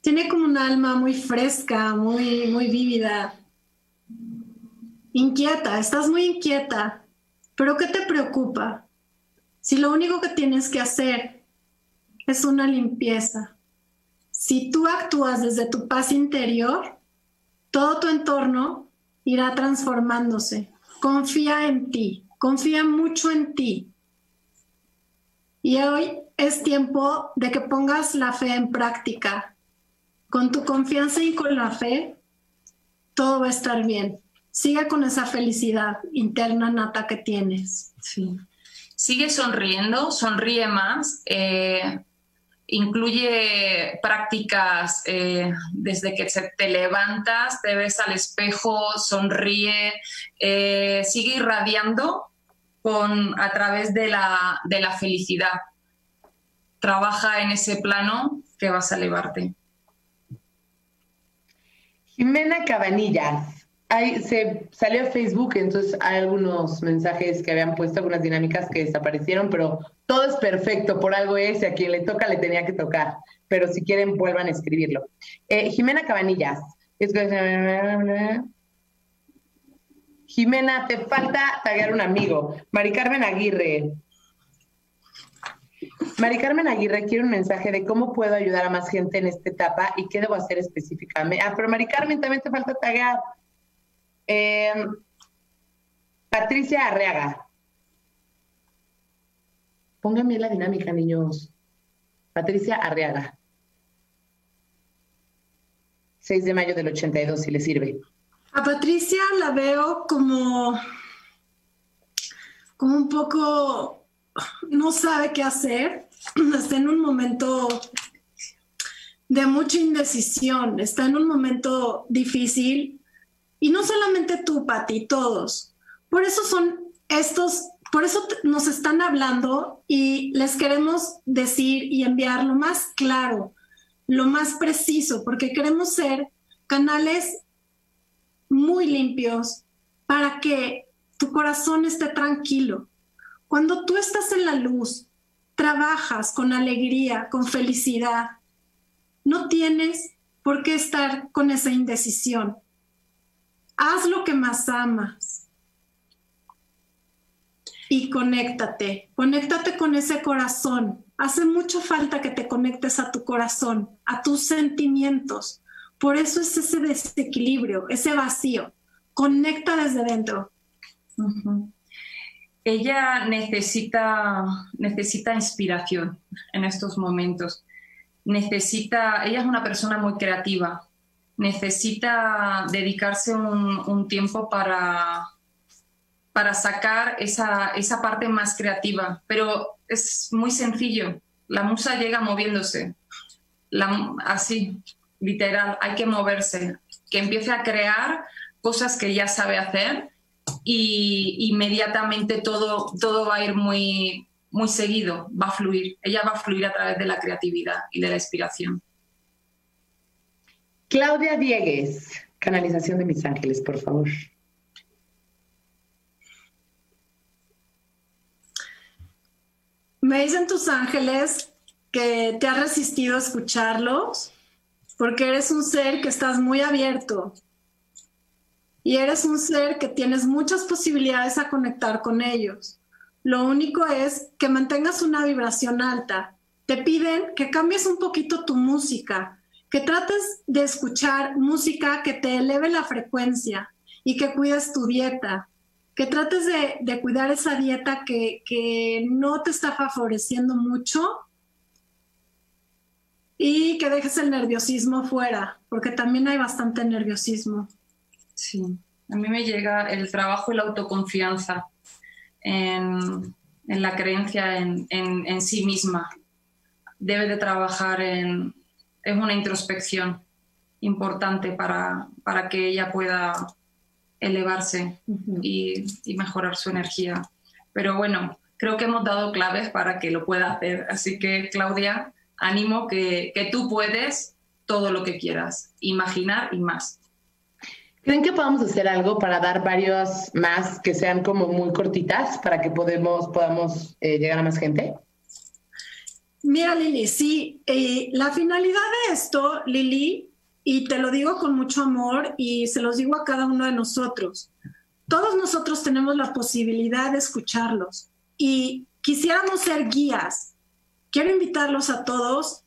tiene como un alma muy fresca, muy, muy vívida. Inquieta, estás muy inquieta. Pero ¿qué te preocupa? Si lo único que tienes que hacer es una limpieza. Si tú actúas desde tu paz interior, todo tu entorno irá transformándose. Confía en ti, confía mucho en ti. Y hoy es tiempo de que pongas la fe en práctica, con tu confianza y con la fe, todo va a estar bien. Sigue con esa felicidad interna nata que tienes.
Sigue sonriendo, sonríe más. Eh, incluye prácticas eh, desde que te levantas, te ves al espejo, sonríe, eh, sigue irradiando con, a través de la, de la felicidad. Trabaja en ese plano que vas a elevarte.
Jimena Cabanillas. Ahí se salió a Facebook, entonces hay algunos mensajes que habían puesto, algunas dinámicas que desaparecieron, pero todo es perfecto, por algo es, y a quien le toca le tenía que tocar. pero si quieren vuelvan a escribirlo. Eh, Jimena Cabanillas. Jimena, te falta tagar un amigo. Mari Carmen Aguirre. Mari Carmen Aguirre quiere un mensaje de cómo puedo ayudar a más gente en esta etapa y qué debo hacer específicamente. Ah, pero Mari Carmen también te falta tagar. Em, Patricia Arreaga. Pónganme la dinámica, niños. Patricia Arreaga. 6 de mayo del 82, si le sirve.
A Patricia la veo como, como un poco, no sabe qué hacer, *clears throat* está en un momento de mucha indecisión, está en un momento difícil y no solamente tú, Pati, todos. Por eso son estos, por eso nos están hablando y les queremos decir y enviar lo más claro, lo más preciso, porque queremos ser canales muy limpios para que tu corazón esté tranquilo. Cuando tú estás en la luz, trabajas con alegría, con felicidad, no tienes por qué estar con esa indecisión. Haz lo que más amas y conéctate, conéctate con ese corazón. Hace mucho falta que te conectes a tu corazón, a tus sentimientos, por eso es ese desequilibrio, ese vacío. Conecta desde dentro.
Ella necesita, necesita inspiración en estos momentos. Necesita, ella es una persona muy creativa. Necesita dedicarse un, tiempo para, para sacar esa, esa parte más creativa. Pero es muy sencillo. La musa llega moviéndose. La, así, literal, hay que moverse, que empiece a crear cosas que ya sabe hacer y inmediatamente todo, todo va a ir muy, muy seguido, va a fluir. Ella va a fluir a través de la creatividad y de la inspiración.
Claudia Diegues, canalización de mis ángeles, por favor.
Me dicen tus ángeles que te has resistido a escucharlos porque eres un ser que estás muy abierto y eres un ser que tienes muchas posibilidades a conectar con ellos. Lo único es que mantengas una vibración alta. Te piden que cambies un poquito tu música, que trates de escuchar música que te eleve la frecuencia y que cuides tu dieta, que trates de, cuidar esa dieta que, que no te está favoreciendo mucho y que dejes el nerviosismo fuera, porque también hay bastante nerviosismo.
Sí, a mí me llega el trabajo y la autoconfianza en, la creencia en, sí misma. Debe de trabajar en, es una introspección importante para, para que ella pueda elevarse y, y mejorar su energía. Pero bueno, creo que hemos dado claves para que lo pueda hacer. Así que, Claudia, ánimo que, tú puedes todo lo que quieras, imaginar y más.
¿Creen que podamos hacer algo para dar varios más que sean como muy cortitas para que podemos, podamos eh, llegar a más gente?
Mira, Lili, sí, eh, la finalidad de esto, Lili, y te lo digo con mucho amor y se los digo a cada uno de nosotros, todos nosotros tenemos la posibilidad de escucharlos y quisiéramos ser guías quiero invitarlos a todos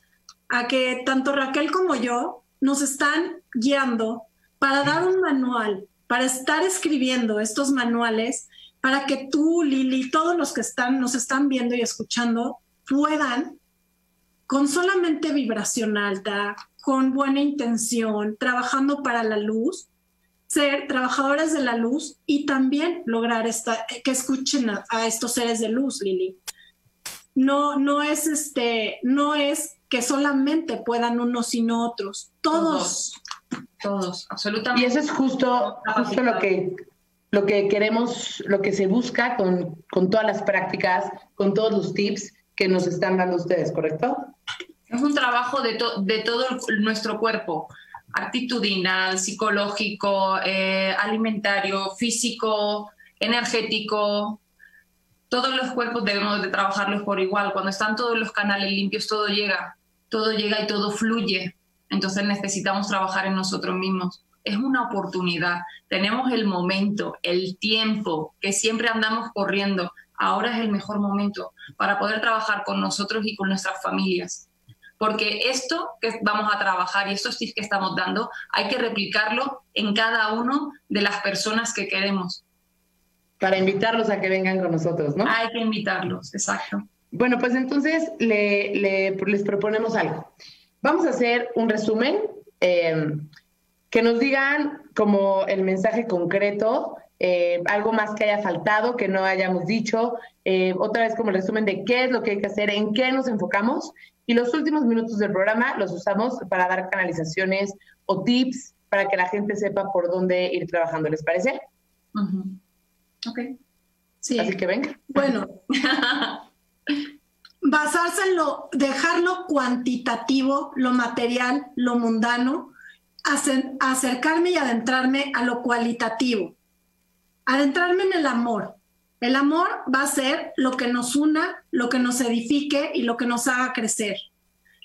a que tanto Raquel como yo nos están guiando para dar un manual, para estar escribiendo estos manuales, para que tú, Lili, todos los que están, nos están viendo y escuchando, puedan, con solamente vibración alta, con buena intención, trabajando para la luz, ser trabajadores de la luz y también lograr que escuchen a, a estos seres de luz, Lili. No, no es este, no es que solamente puedan unos sino otros, todos.
Todos, absolutamente.
Y eso es justo, justo lo que lo que queremos, lo que se busca con, con todas las prácticas, con todos los tips que nos están dando ustedes, ¿correcto?
Es un trabajo de, de todo nuestro cuerpo, actitudinal, psicológico, eh, alimentario, físico, energético, todos los cuerpos debemos de trabajarlos por igual. Cuando están todos los canales limpios, todo llega. todo llega y todo fluye. Entonces necesitamos trabajar en nosotros mismos. Es una oportunidad. Tenemos el momento, el tiempo, que siempre andamos corriendo. Ahora es el mejor momento para poder trabajar con nosotros y con nuestras familias. Porque esto que vamos a trabajar y estos tips que estamos dando, hay que replicarlo en cada uno de las personas que queremos.
Para invitarlos a que vengan con nosotros, ¿no?
Hay que invitarlos, exacto.
Bueno, pues entonces les proponemos algo. Vamos a hacer un resumen, em, que nos digan como el mensaje concreto, eh, algo más que haya faltado, que no hayamos dicho, eh, otra vez como el resumen de qué es lo que hay que hacer, en qué nos enfocamos, y los últimos minutos del programa los usamos para dar canalizaciones o tips para que la gente sepa por dónde ir trabajando, ¿les parece?
Ok.
Sí.
Así que venga.
Bueno, *laughs* basarse en lo, dejarlo cuantitativo, lo material, lo mundano, acercarme y adentrarme a lo cualitativo, adentrarme en el amor. El amor va a ser lo que nos una, lo que nos edifique y lo que nos haga crecer.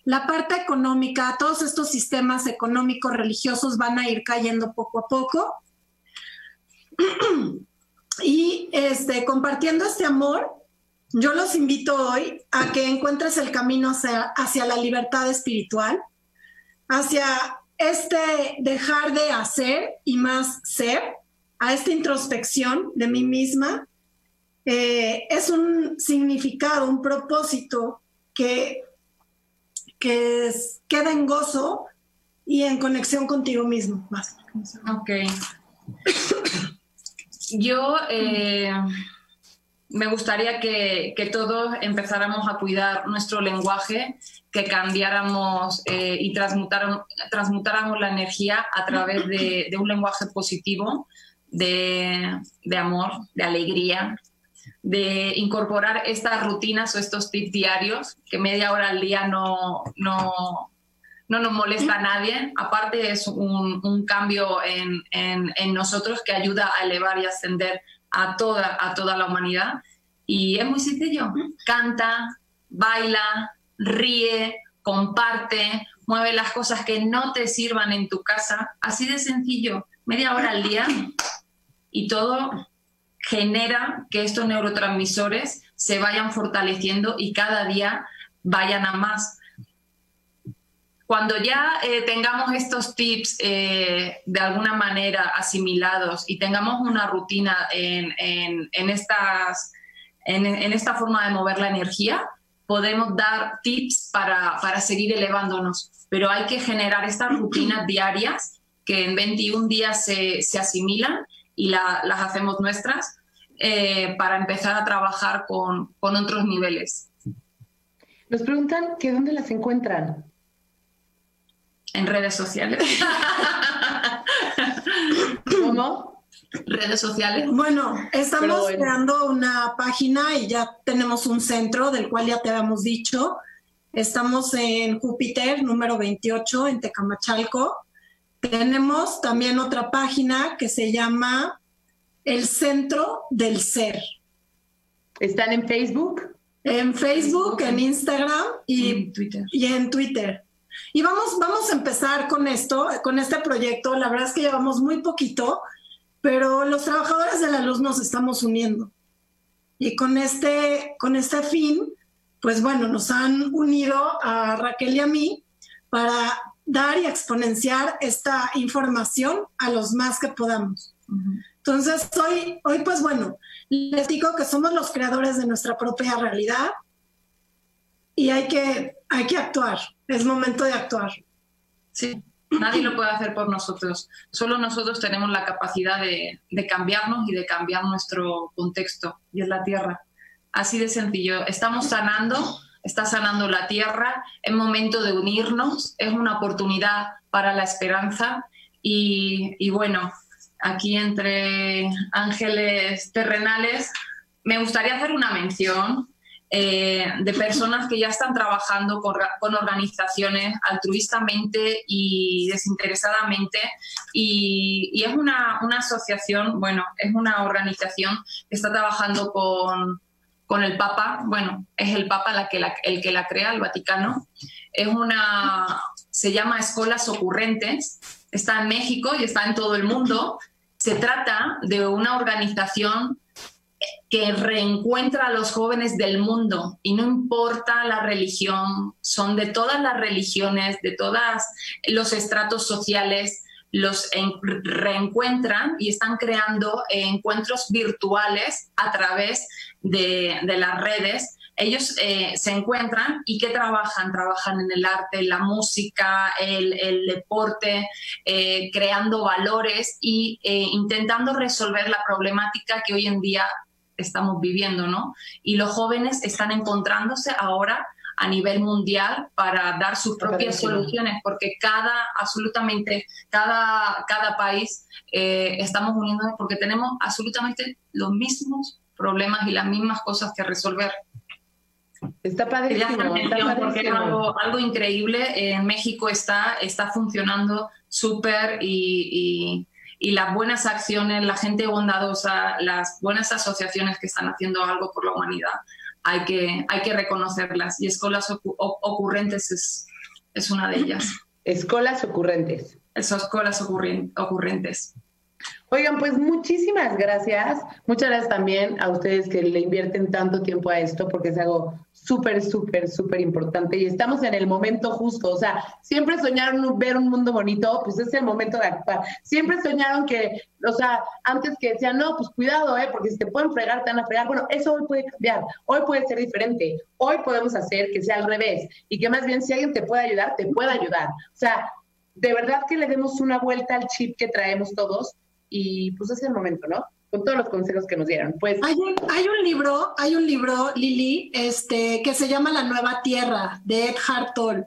La parte económica, todos estos sistemas económicos religiosos van a ir cayendo poco a poco. *clears throat* y este, compartiendo este amor, yo los invito hoy a que encuentres el camino hacia, la libertad espiritual, hacia este dejar de hacer y más ser, a esta introspección de mí misma. Eh, es un significado, un propósito que, que queda en gozo y en conexión contigo mismo. Más.
Ok. Yo eh, me gustaría que, todos empezáramos a cuidar nuestro lenguaje, que cambiáramos eh, y transmutáramos, la energía a través de, un lenguaje positivo, de, amor, de alegría, de incorporar estas rutinas o estos tips diarios, que media hora al día no, no, nos molesta a nadie. Aparte es un, cambio en, en, nosotros que ayuda a elevar y ascender a toda, a toda la humanidad. Y es muy sencillo. Canta, baila, ríe, comparte, mueve las cosas que no te sirvan en tu casa. Así de sencillo, media hora al día. *laughs* Y todo genera que estos neurotransmisores se vayan fortaleciendo y cada día vayan a más. Cuando ya eh, tengamos estos tips eh, de alguna manera asimilados y tengamos una rutina en, estas, en, esta forma de mover la energía, podemos dar tips para, seguir elevándonos. Pero hay que generar estas rutinas *clears throat* diarias que en 21 días se, asimilan y las hacemos nuestras eh, para empezar a trabajar con, con otros niveles.
Nos preguntan que dónde las encuentran
en redes sociales. *laughs*
¿Cómo?
Redes sociales.
Bueno, estamos creando una página y ya tenemos un centro del cual ya te habíamos dicho. Estamos en Júpiter, número 28, en Tecamachalco. Tenemos también otra página que se llama El Centro del Ser.
¿Están en Facebook?
En Facebook, en Instagram y,
Twitter.
y en Twitter. Y vamos, vamos a empezar con esto, con este proyecto. La verdad es que llevamos muy poquito, pero los trabajadores de la luz nos estamos uniendo. Y con este, con este fin, pues bueno, nos han unido a Raquel y a mí para dar y exponenciar esta información a los más que podamos. Entonces, hoy, hoy, pues bueno, les digo que somos los creadores de nuestra propia realidad y hay que, hay que actuar es momento de actuar.
Sí, nadie lo puede hacer por nosotros. Solo nosotros tenemos la capacidad de, cambiarnos y de cambiar nuestro contexto, y es la tierra. Así de sencillo. Estamos sanando, está sanando la tierra, es momento de unirnos, es una oportunidad para la esperanza y, y bueno, aquí entre ángeles terrenales, me gustaría hacer una mención eh, de personas que ya están trabajando con, organizaciones altruistamente y desinteresadamente. Y, es una, asociación, bueno, es una organización que está trabajando con, el Papa, bueno, es el Papa la que el que la crea, el Vaticano. es una, se llama Escuelas Ocurrentes, está en México y está en todo el mundo. Se trata de una organización que reencuentra a los jóvenes del mundo y no importa la religión, son de todas las religiones, de todos los estratos sociales, los reencuentran y están creando encuentros virtuales a través de, las redes. Ellos eh, se encuentran y ¿qué trabajan? Trabajan en el arte, la música, el, deporte, eh, creando valores eh, intentando resolver la problemática que hoy en día estamos viviendo, ¿no? Y los jóvenes están encontrándose ahora a nivel mundial para dar sus propias soluciones, porque cada, absolutamente, cada, cada país eh, estamos uniéndonos porque tenemos absolutamente los mismos problemas y las mismas cosas que resolver.
Está padrísimo, está
Porque es algo, algo, increíble. En México está, está funcionando súper y, y las buenas acciones, la gente bondadosa, las buenas asociaciones que están haciendo algo por la humanidad, hay que, hay que reconocerlas. Y Escolas Ocurrentes es, es una de ellas.
Escolas Ocurrentes.
Esas escuelas ocurrentes.
Oigan, pues muchísimas gracias. Muchas gracias también a ustedes que le invierten tanto tiempo a esto, porque es algo súper, súper, súper importante y estamos en el momento justo. O sea, siempre soñaron ver un mundo bonito, pues es el momento de actuar. Siempre soñaron que, o sea, antes que decían, no, pues cuidado, ¿eh? porque si te pueden fregar, te van a fregar. Bueno, eso hoy puede cambiar, hoy puede ser diferente. Hoy podemos hacer que sea al revés y que más bien si alguien te puede ayudar, te pueda ayudar. O sea, de verdad que le demos una vuelta al chip que traemos todos y pues es el momento, ¿no? Con todos los consejos que nos dieron. Pues
hay un, hay un libro, hay un libro, Lili, este, que se llama La Nueva Tierra, de Ed Tolle.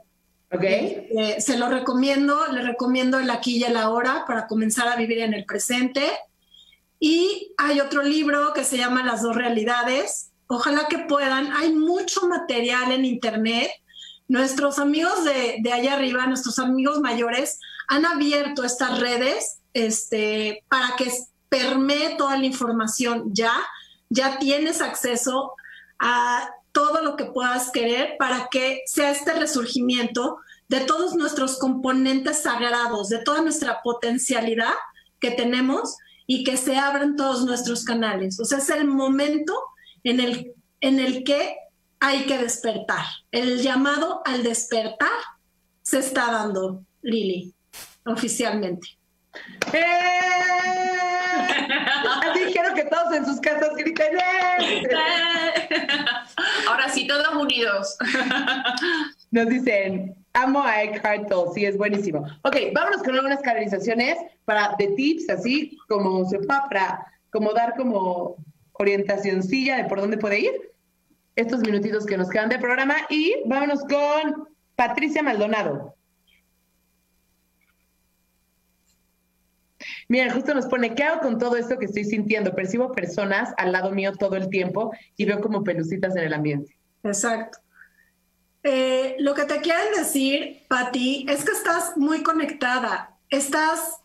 Ok.
Eh, se lo recomiendo, le recomiendo el aquí y el ahora para comenzar a vivir en el presente. Y hay otro libro que se llama Las dos realidades. Ojalá que puedan. Hay mucho material en internet. Nuestros amigos de, de allá arriba, nuestros amigos mayores, han abierto estas redes este, para que permee toda la información ya, ya tienes acceso a todo lo que puedas querer para que sea este resurgimiento de todos nuestros componentes sagrados, de toda nuestra potencialidad que tenemos y que se abran todos nuestros canales. O sea, es el momento en el, en el que hay que despertar. El llamado al despertar se está dando, Lili, oficialmente.
¡Eh! Así quiero que todos en sus casas griten. ¡Eh! *laughs*
Ahora sí, todos unidos.
Nos dicen, amo a Eckhart Tolle, sí, es buenísimo. Ok, vámonos con algunas canalizaciones para, de tips, así como sepa, para como dar como orientacioncilla de por dónde puede ir estos minutitos que nos quedan de programa y vámonos con Patricia Maldonado. Mira, justo nos pone, ¿qué hago con todo esto que estoy sintiendo? Percibo personas al lado mío todo el tiempo y veo como pelucitas en el ambiente.
Exacto. Eh, lo que te quieren decir, Patti, es que estás muy conectada. Estás,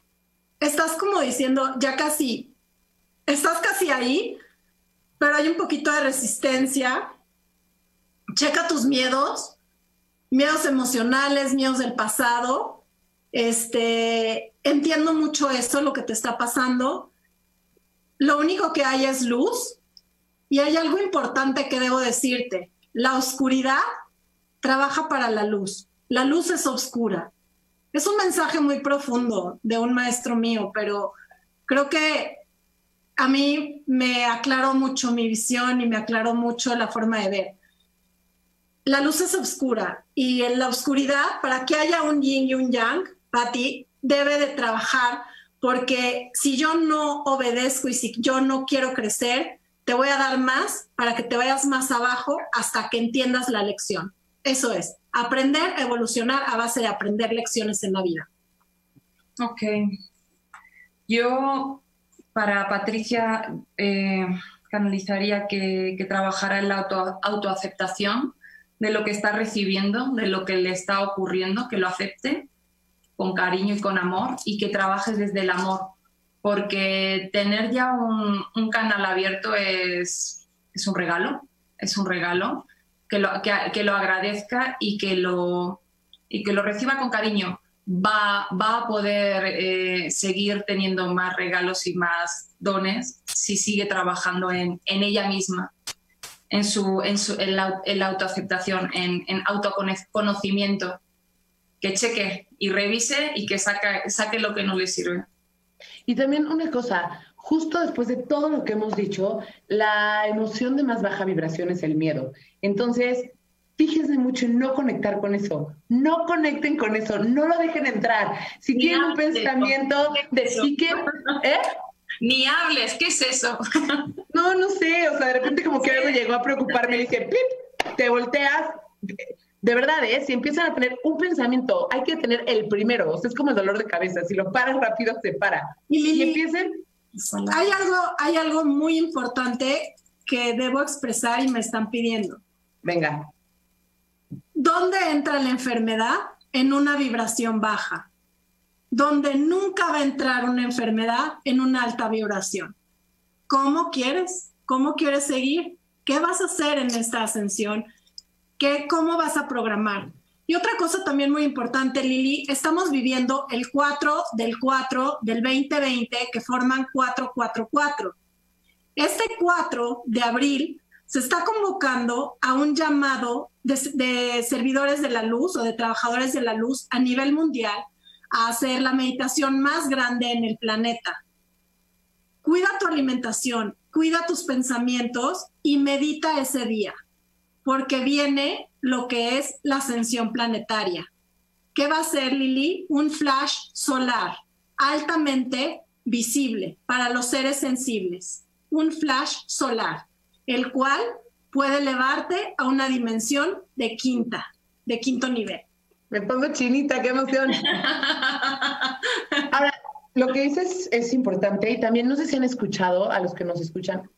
estás como diciendo, ya casi, estás casi ahí, pero hay un poquito de resistencia. Checa tus miedos, miedos emocionales, miedos del pasado. Este, entiendo mucho eso, lo que te está pasando. Lo único que hay es luz y hay algo importante que debo decirte. La oscuridad trabaja para la luz. La luz es oscura. Es un mensaje muy profundo de un maestro mío, pero creo que a mí me aclaró mucho mi visión y me aclaró mucho la forma de ver. La luz es oscura y en la oscuridad, para que haya un yin y un yang, Patti, debe de trabajar porque si yo no obedezco y si yo no quiero crecer, te voy a dar más para que te vayas más abajo hasta que entiendas la lección. Eso es, aprender, evolucionar a base de aprender lecciones en la vida.
Ok. Yo, para Patricia, eh, canalizaría que, que, trabajara en la auto, autoaceptación de lo que está recibiendo, de lo que le está ocurriendo, que lo acepte con cariño y con amor y que trabajes desde el amor, porque tener ya un, canal abierto es, es, un regalo, es un regalo, que lo, que, lo agradezca y que lo, y que lo reciba con cariño, va, va a poder eh, seguir teniendo más regalos y más dones si sigue trabajando en, en ella misma, en, su, en, su, en, la, en la, autoaceptación, en, en autoconocimiento, que cheque y revise y que saque, saque lo que no le sirve.
Y también una cosa, justo después de todo lo que hemos dicho, la emoción de más baja vibración es el miedo. Entonces, fíjense mucho en no conectar con eso. No conecten con eso, no lo dejen entrar. Si
Ni
tienen un pensamiento de sí que, ¿eh?
Ni hables, ¿qué es eso? *laughs*
No, no sé, o sea, de repente como que algo llegó a preocuparme y dije, ¡pip! te volteas. De verdad, ¿eh? Si empiezan a tener un pensamiento, hay que tener el primero, o sea, es como el dolor de cabeza, si lo paras rápido, se para.
Y
Y empiecen,
hay algo, hay algo muy importante que debo expresar y me están pidiendo.
venga,
¿Dónde entra la enfermedad? En una vibración baja. Donde nunca va a entrar una enfermedad en una alta vibración. ¿Cómo quieres? ¿Cómo quieres seguir? ¿Qué vas a hacer en esta ascensión? ¿Qué, ¿Cómo vas a programar? Y otra cosa también muy importante, Lili, estamos viviendo el 4 del 4 del 2020 que forman 444. Este 4 de abril se está convocando a un llamado de, de, servidores de la luz o de trabajadores de la luz a nivel mundial a hacer la meditación más grande en el planeta. Cuida tu alimentación, cuida tus pensamientos y medita ese día, porque viene lo que es la ascensión planetaria. ¿Qué va a ser, Lili? Un flash solar altamente visible para los seres sensibles. Un flash solar el cual puede elevarte a una dimensión de quinta, de quinto nivel.
Me pongo chinita, qué emoción. Ahora, lo que dices es importante y también no sé si han escuchado a los que nos escuchan,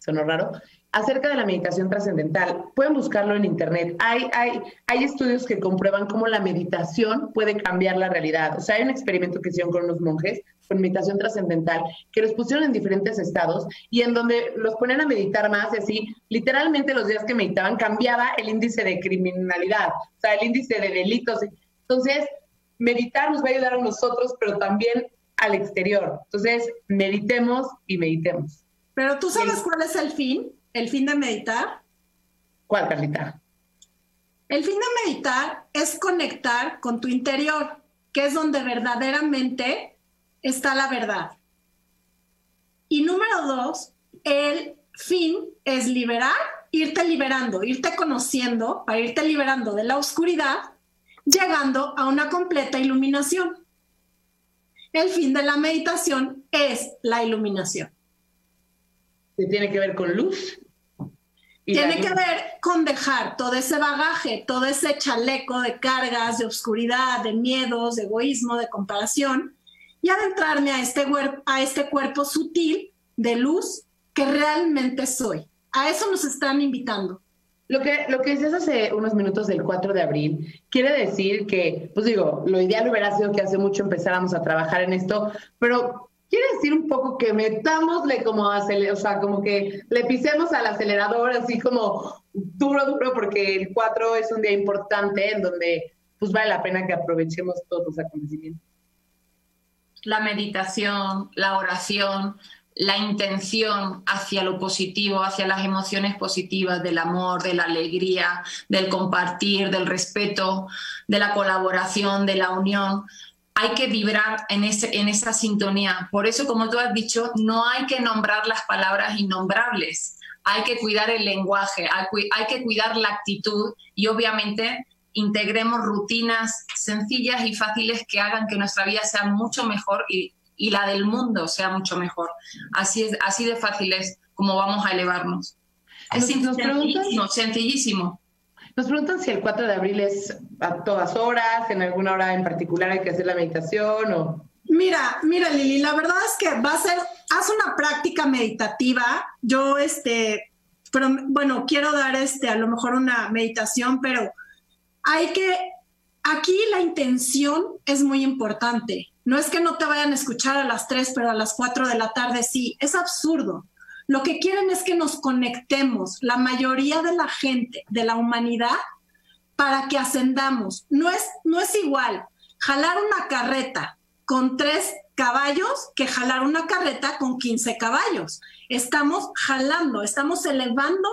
sonó raro, acerca de la meditación trascendental. Pueden buscarlo en internet. Hay, hay, hay estudios que comprueban cómo la meditación puede cambiar la realidad. O sea, hay un experimento que hicieron con unos monjes con meditación trascendental que los pusieron en diferentes estados y en donde los ponen a meditar más y así, literalmente los días que meditaban cambiaba el índice de criminalidad, o sea, el índice de delitos. Entonces, meditar nos va a ayudar a nosotros, pero también al exterior. Entonces, meditemos y meditemos.
Pero tú sabes cuál es el fin, el fin de meditar.
¿Cuál, Carlita?
El fin de meditar es conectar con tu interior, que es donde verdaderamente está la verdad. Y número dos, el fin es liberar, irte liberando, irte conociendo, para irte liberando de la oscuridad, llegando a una completa iluminación. El fin de la meditación es la iluminación.
¿Que tiene que ver con luz?
Tiene que ver con dejar todo ese bagaje, todo ese chaleco de cargas, de oscuridad, de miedos, de egoísmo, de comparación, y adentrarme a este, a este cuerpo sutil de luz que realmente soy. A eso nos están invitando.
Lo que, lo que dices hace unos minutos del 4 de abril quiere decir que, pues digo, lo ideal hubiera sido que hace mucho empezáramos a trabajar en esto, pero quiere decir un poco que metámosle como, aceler, o sea, como que le pisemos al acelerador así como duro, duro, porque el 4 es un día importante en donde pues vale la pena que aprovechemos todos los acontecimientos
la meditación, la oración, la intención hacia lo positivo, hacia las emociones positivas del amor, de la alegría, del compartir, del respeto, de la colaboración, de la unión. Hay que vibrar en, ese, en esa sintonía. Por eso, como tú has dicho, no hay que nombrar las palabras innombrables. Hay que cuidar el lenguaje, hay, hay que cuidar la actitud y obviamente integremos rutinas sencillas y fáciles que hagan que nuestra vida sea mucho mejor y, y, la del mundo sea mucho mejor. Así, es, así de fácil es como vamos a elevarnos. Es sencillísimo, sencillísimo.
Nos preguntan si el 4 de abril es a todas horas, en alguna hora en particular hay que hacer la meditación o...
Mira, mira Lili, la verdad es que va a ser, haz una práctica meditativa. Yo, este, pero bueno, quiero dar este, a lo mejor una meditación, pero hay que, aquí la intención es muy importante. No es que no te vayan a escuchar a las 3, pero a las 4 de la tarde sí. Es absurdo. Lo que quieren es que nos conectemos. La mayoría de la gente, de la humanidad, para que ascendamos. No es, no es igual jalar una carreta con tres caballos que jalar una carreta con 15 caballos. Estamos jalando, estamos elevando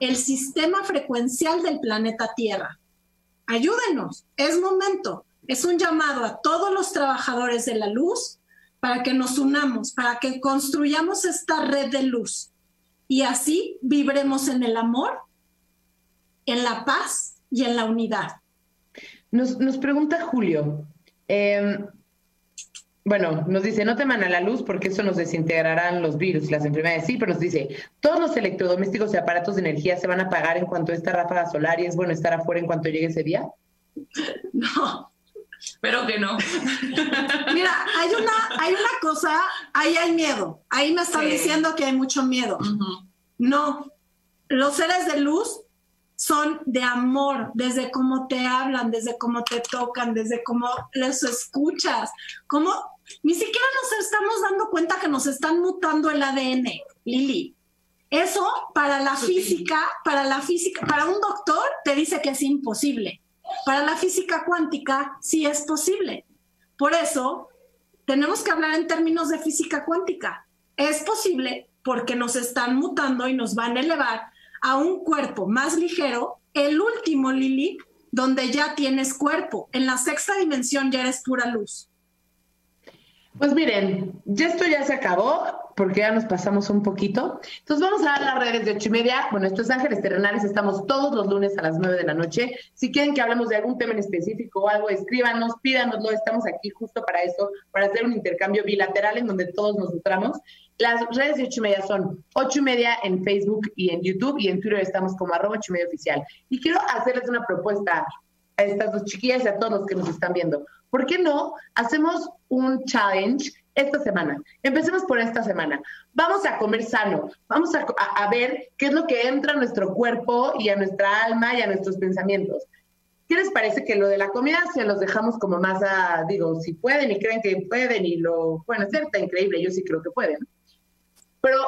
el sistema frecuencial del planeta Tierra. Ayúdenos, es momento, es un llamado a todos los trabajadores de la luz para que nos unamos, para que construyamos esta red de luz y así vibremos en el amor, en la paz y en la unidad.
Nos, pregunta Julio, em, bueno, nos dice, no teman a la luz porque eso nos desintegrarán los virus y las enfermedades. Sí, pero nos dice, todos los electrodomésticos y aparatos de energía se van a apagar en cuanto a esta ráfaga solar y es bueno estar afuera en cuanto llegue ese día. *laughs*
No, pero que no.
Mira, hay una, hay una cosa, ahí hay miedo. Ahí me están diciendo que hay mucho miedo. No, los seres de luz son de amor, desde cómo te hablan, desde cómo te tocan, desde cómo les escuchas, cómo ni siquiera nos estamos dando cuenta que nos están mutando el ADN, Lili. Eso para la física, para la física, para un doctor te dice que es imposible. Para la física cuántica sí es posible. Por eso tenemos que hablar en términos de física cuántica. Es posible porque nos están mutando y nos van a elevar a un cuerpo más ligero, el último Lili, donde ya tienes cuerpo. En la sexta dimensión ya eres pura luz.
Pues miren, ya esto ya se acabó porque ya nos pasamos un poquito. Entonces vamos a dar las redes de ocho y media. Bueno, estos Ángeles Terrenales estamos todos los lunes a las nueve de la noche. Si quieren que hablemos de algún tema en específico o algo, escríbanos, pídanoslo. Estamos aquí justo para eso, para hacer un intercambio bilateral en donde todos nos nutramos. Las redes de ocho y media son ocho y media en Facebook y en YouTube y en Twitter estamos como arroba ocho y media oficial. Y quiero hacerles una propuesta a estas dos chiquillas y a todos los que nos están viendo. ¿Por qué no hacemos un challenge esta semana? Empecemos por esta semana. Vamos a comer sano, vamos a, ver qué es lo que entra a nuestro cuerpo y a nuestra alma y a nuestros pensamientos. ¿Qué les parece que lo de la comida se los dejamos como más a, digo, si pueden y creen que pueden y lo pueden hacer, está increíble, yo sí creo que pueden. Pero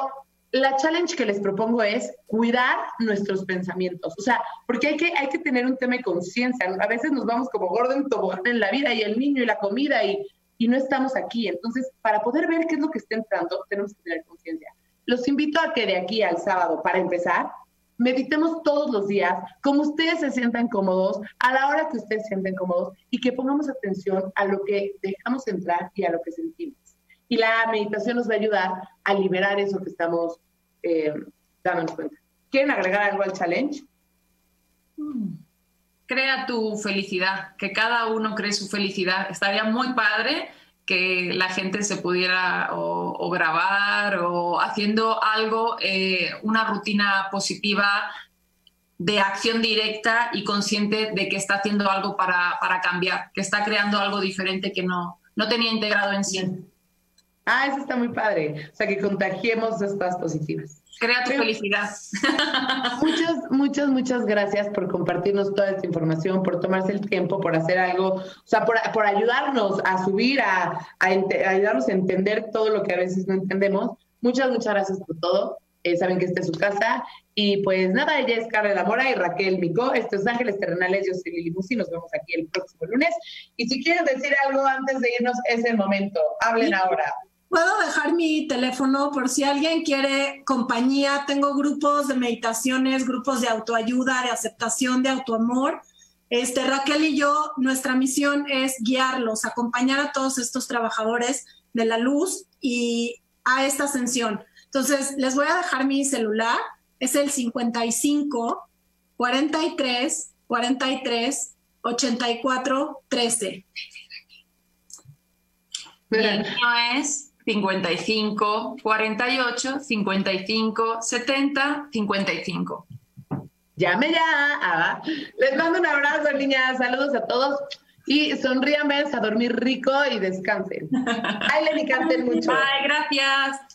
la challenge que les propongo es cuidar nuestros pensamientos, o sea, porque hay que, hay que tener un tema de conciencia. A veces nos vamos como gordo en tobogán en la vida y el niño y la comida y, y no estamos aquí. Entonces, para poder ver qué es lo que está entrando, tenemos que tener conciencia. Los invito a que de aquí al sábado, para empezar, meditemos todos los días, como ustedes se sientan cómodos, a la hora que ustedes se sienten cómodos y que pongamos atención a lo que dejamos entrar y a lo que sentimos. Y la meditación nos va a ayudar a liberar eso que estamos eh, dándonos cuenta. ¿Quieren agregar algo al challenge?
Crea tu felicidad, que cada uno cree su felicidad. Estaría muy padre que la gente se pudiera o, grabar o haciendo algo, eh, una rutina positiva de acción directa y consciente de que está haciendo algo para, para cambiar, que está creando algo diferente que no, no tenía integrado en sí.
Ah, eso está muy padre. O sea, que contagiemos estas positivas.
Crea tu felicidad. *laughs*
Muchas, muchas, muchas gracias por compartirnos toda esta información, por tomarse el tiempo, por hacer algo, o sea, por, por ayudarnos a subir, a, a, ayudarnos a entender todo lo que a veces no entendemos. Muchas, muchas gracias por todo. Eh, saben que esta es su casa. Y pues nada, ella es Carla Mora y Raquel Mico. Esto es Ángeles Terrenales. Yo soy Lili Musi. Nos vemos aquí el próximo lunes. Y si quieren decir algo antes de irnos, es el momento. Hablen ahora.
Puedo dejar mi teléfono por si alguien quiere compañía. Tengo grupos de meditaciones, grupos de autoayuda, de aceptación, de autoamor. Este, Raquel y yo, nuestra misión es guiarlos, acompañar a todos estos trabajadores de la luz y a esta ascensión. Entonces, les voy a dejar mi celular. Es el 55 43 43 84 13.
el mío es 55 48 55 70 55.
Llame ya. Ah, les mando un abrazo, niñas. Saludos a todos. Y sonrían, a dormir rico y descansen. *laughs* Ay, le canten mucho.
Ay, gracias.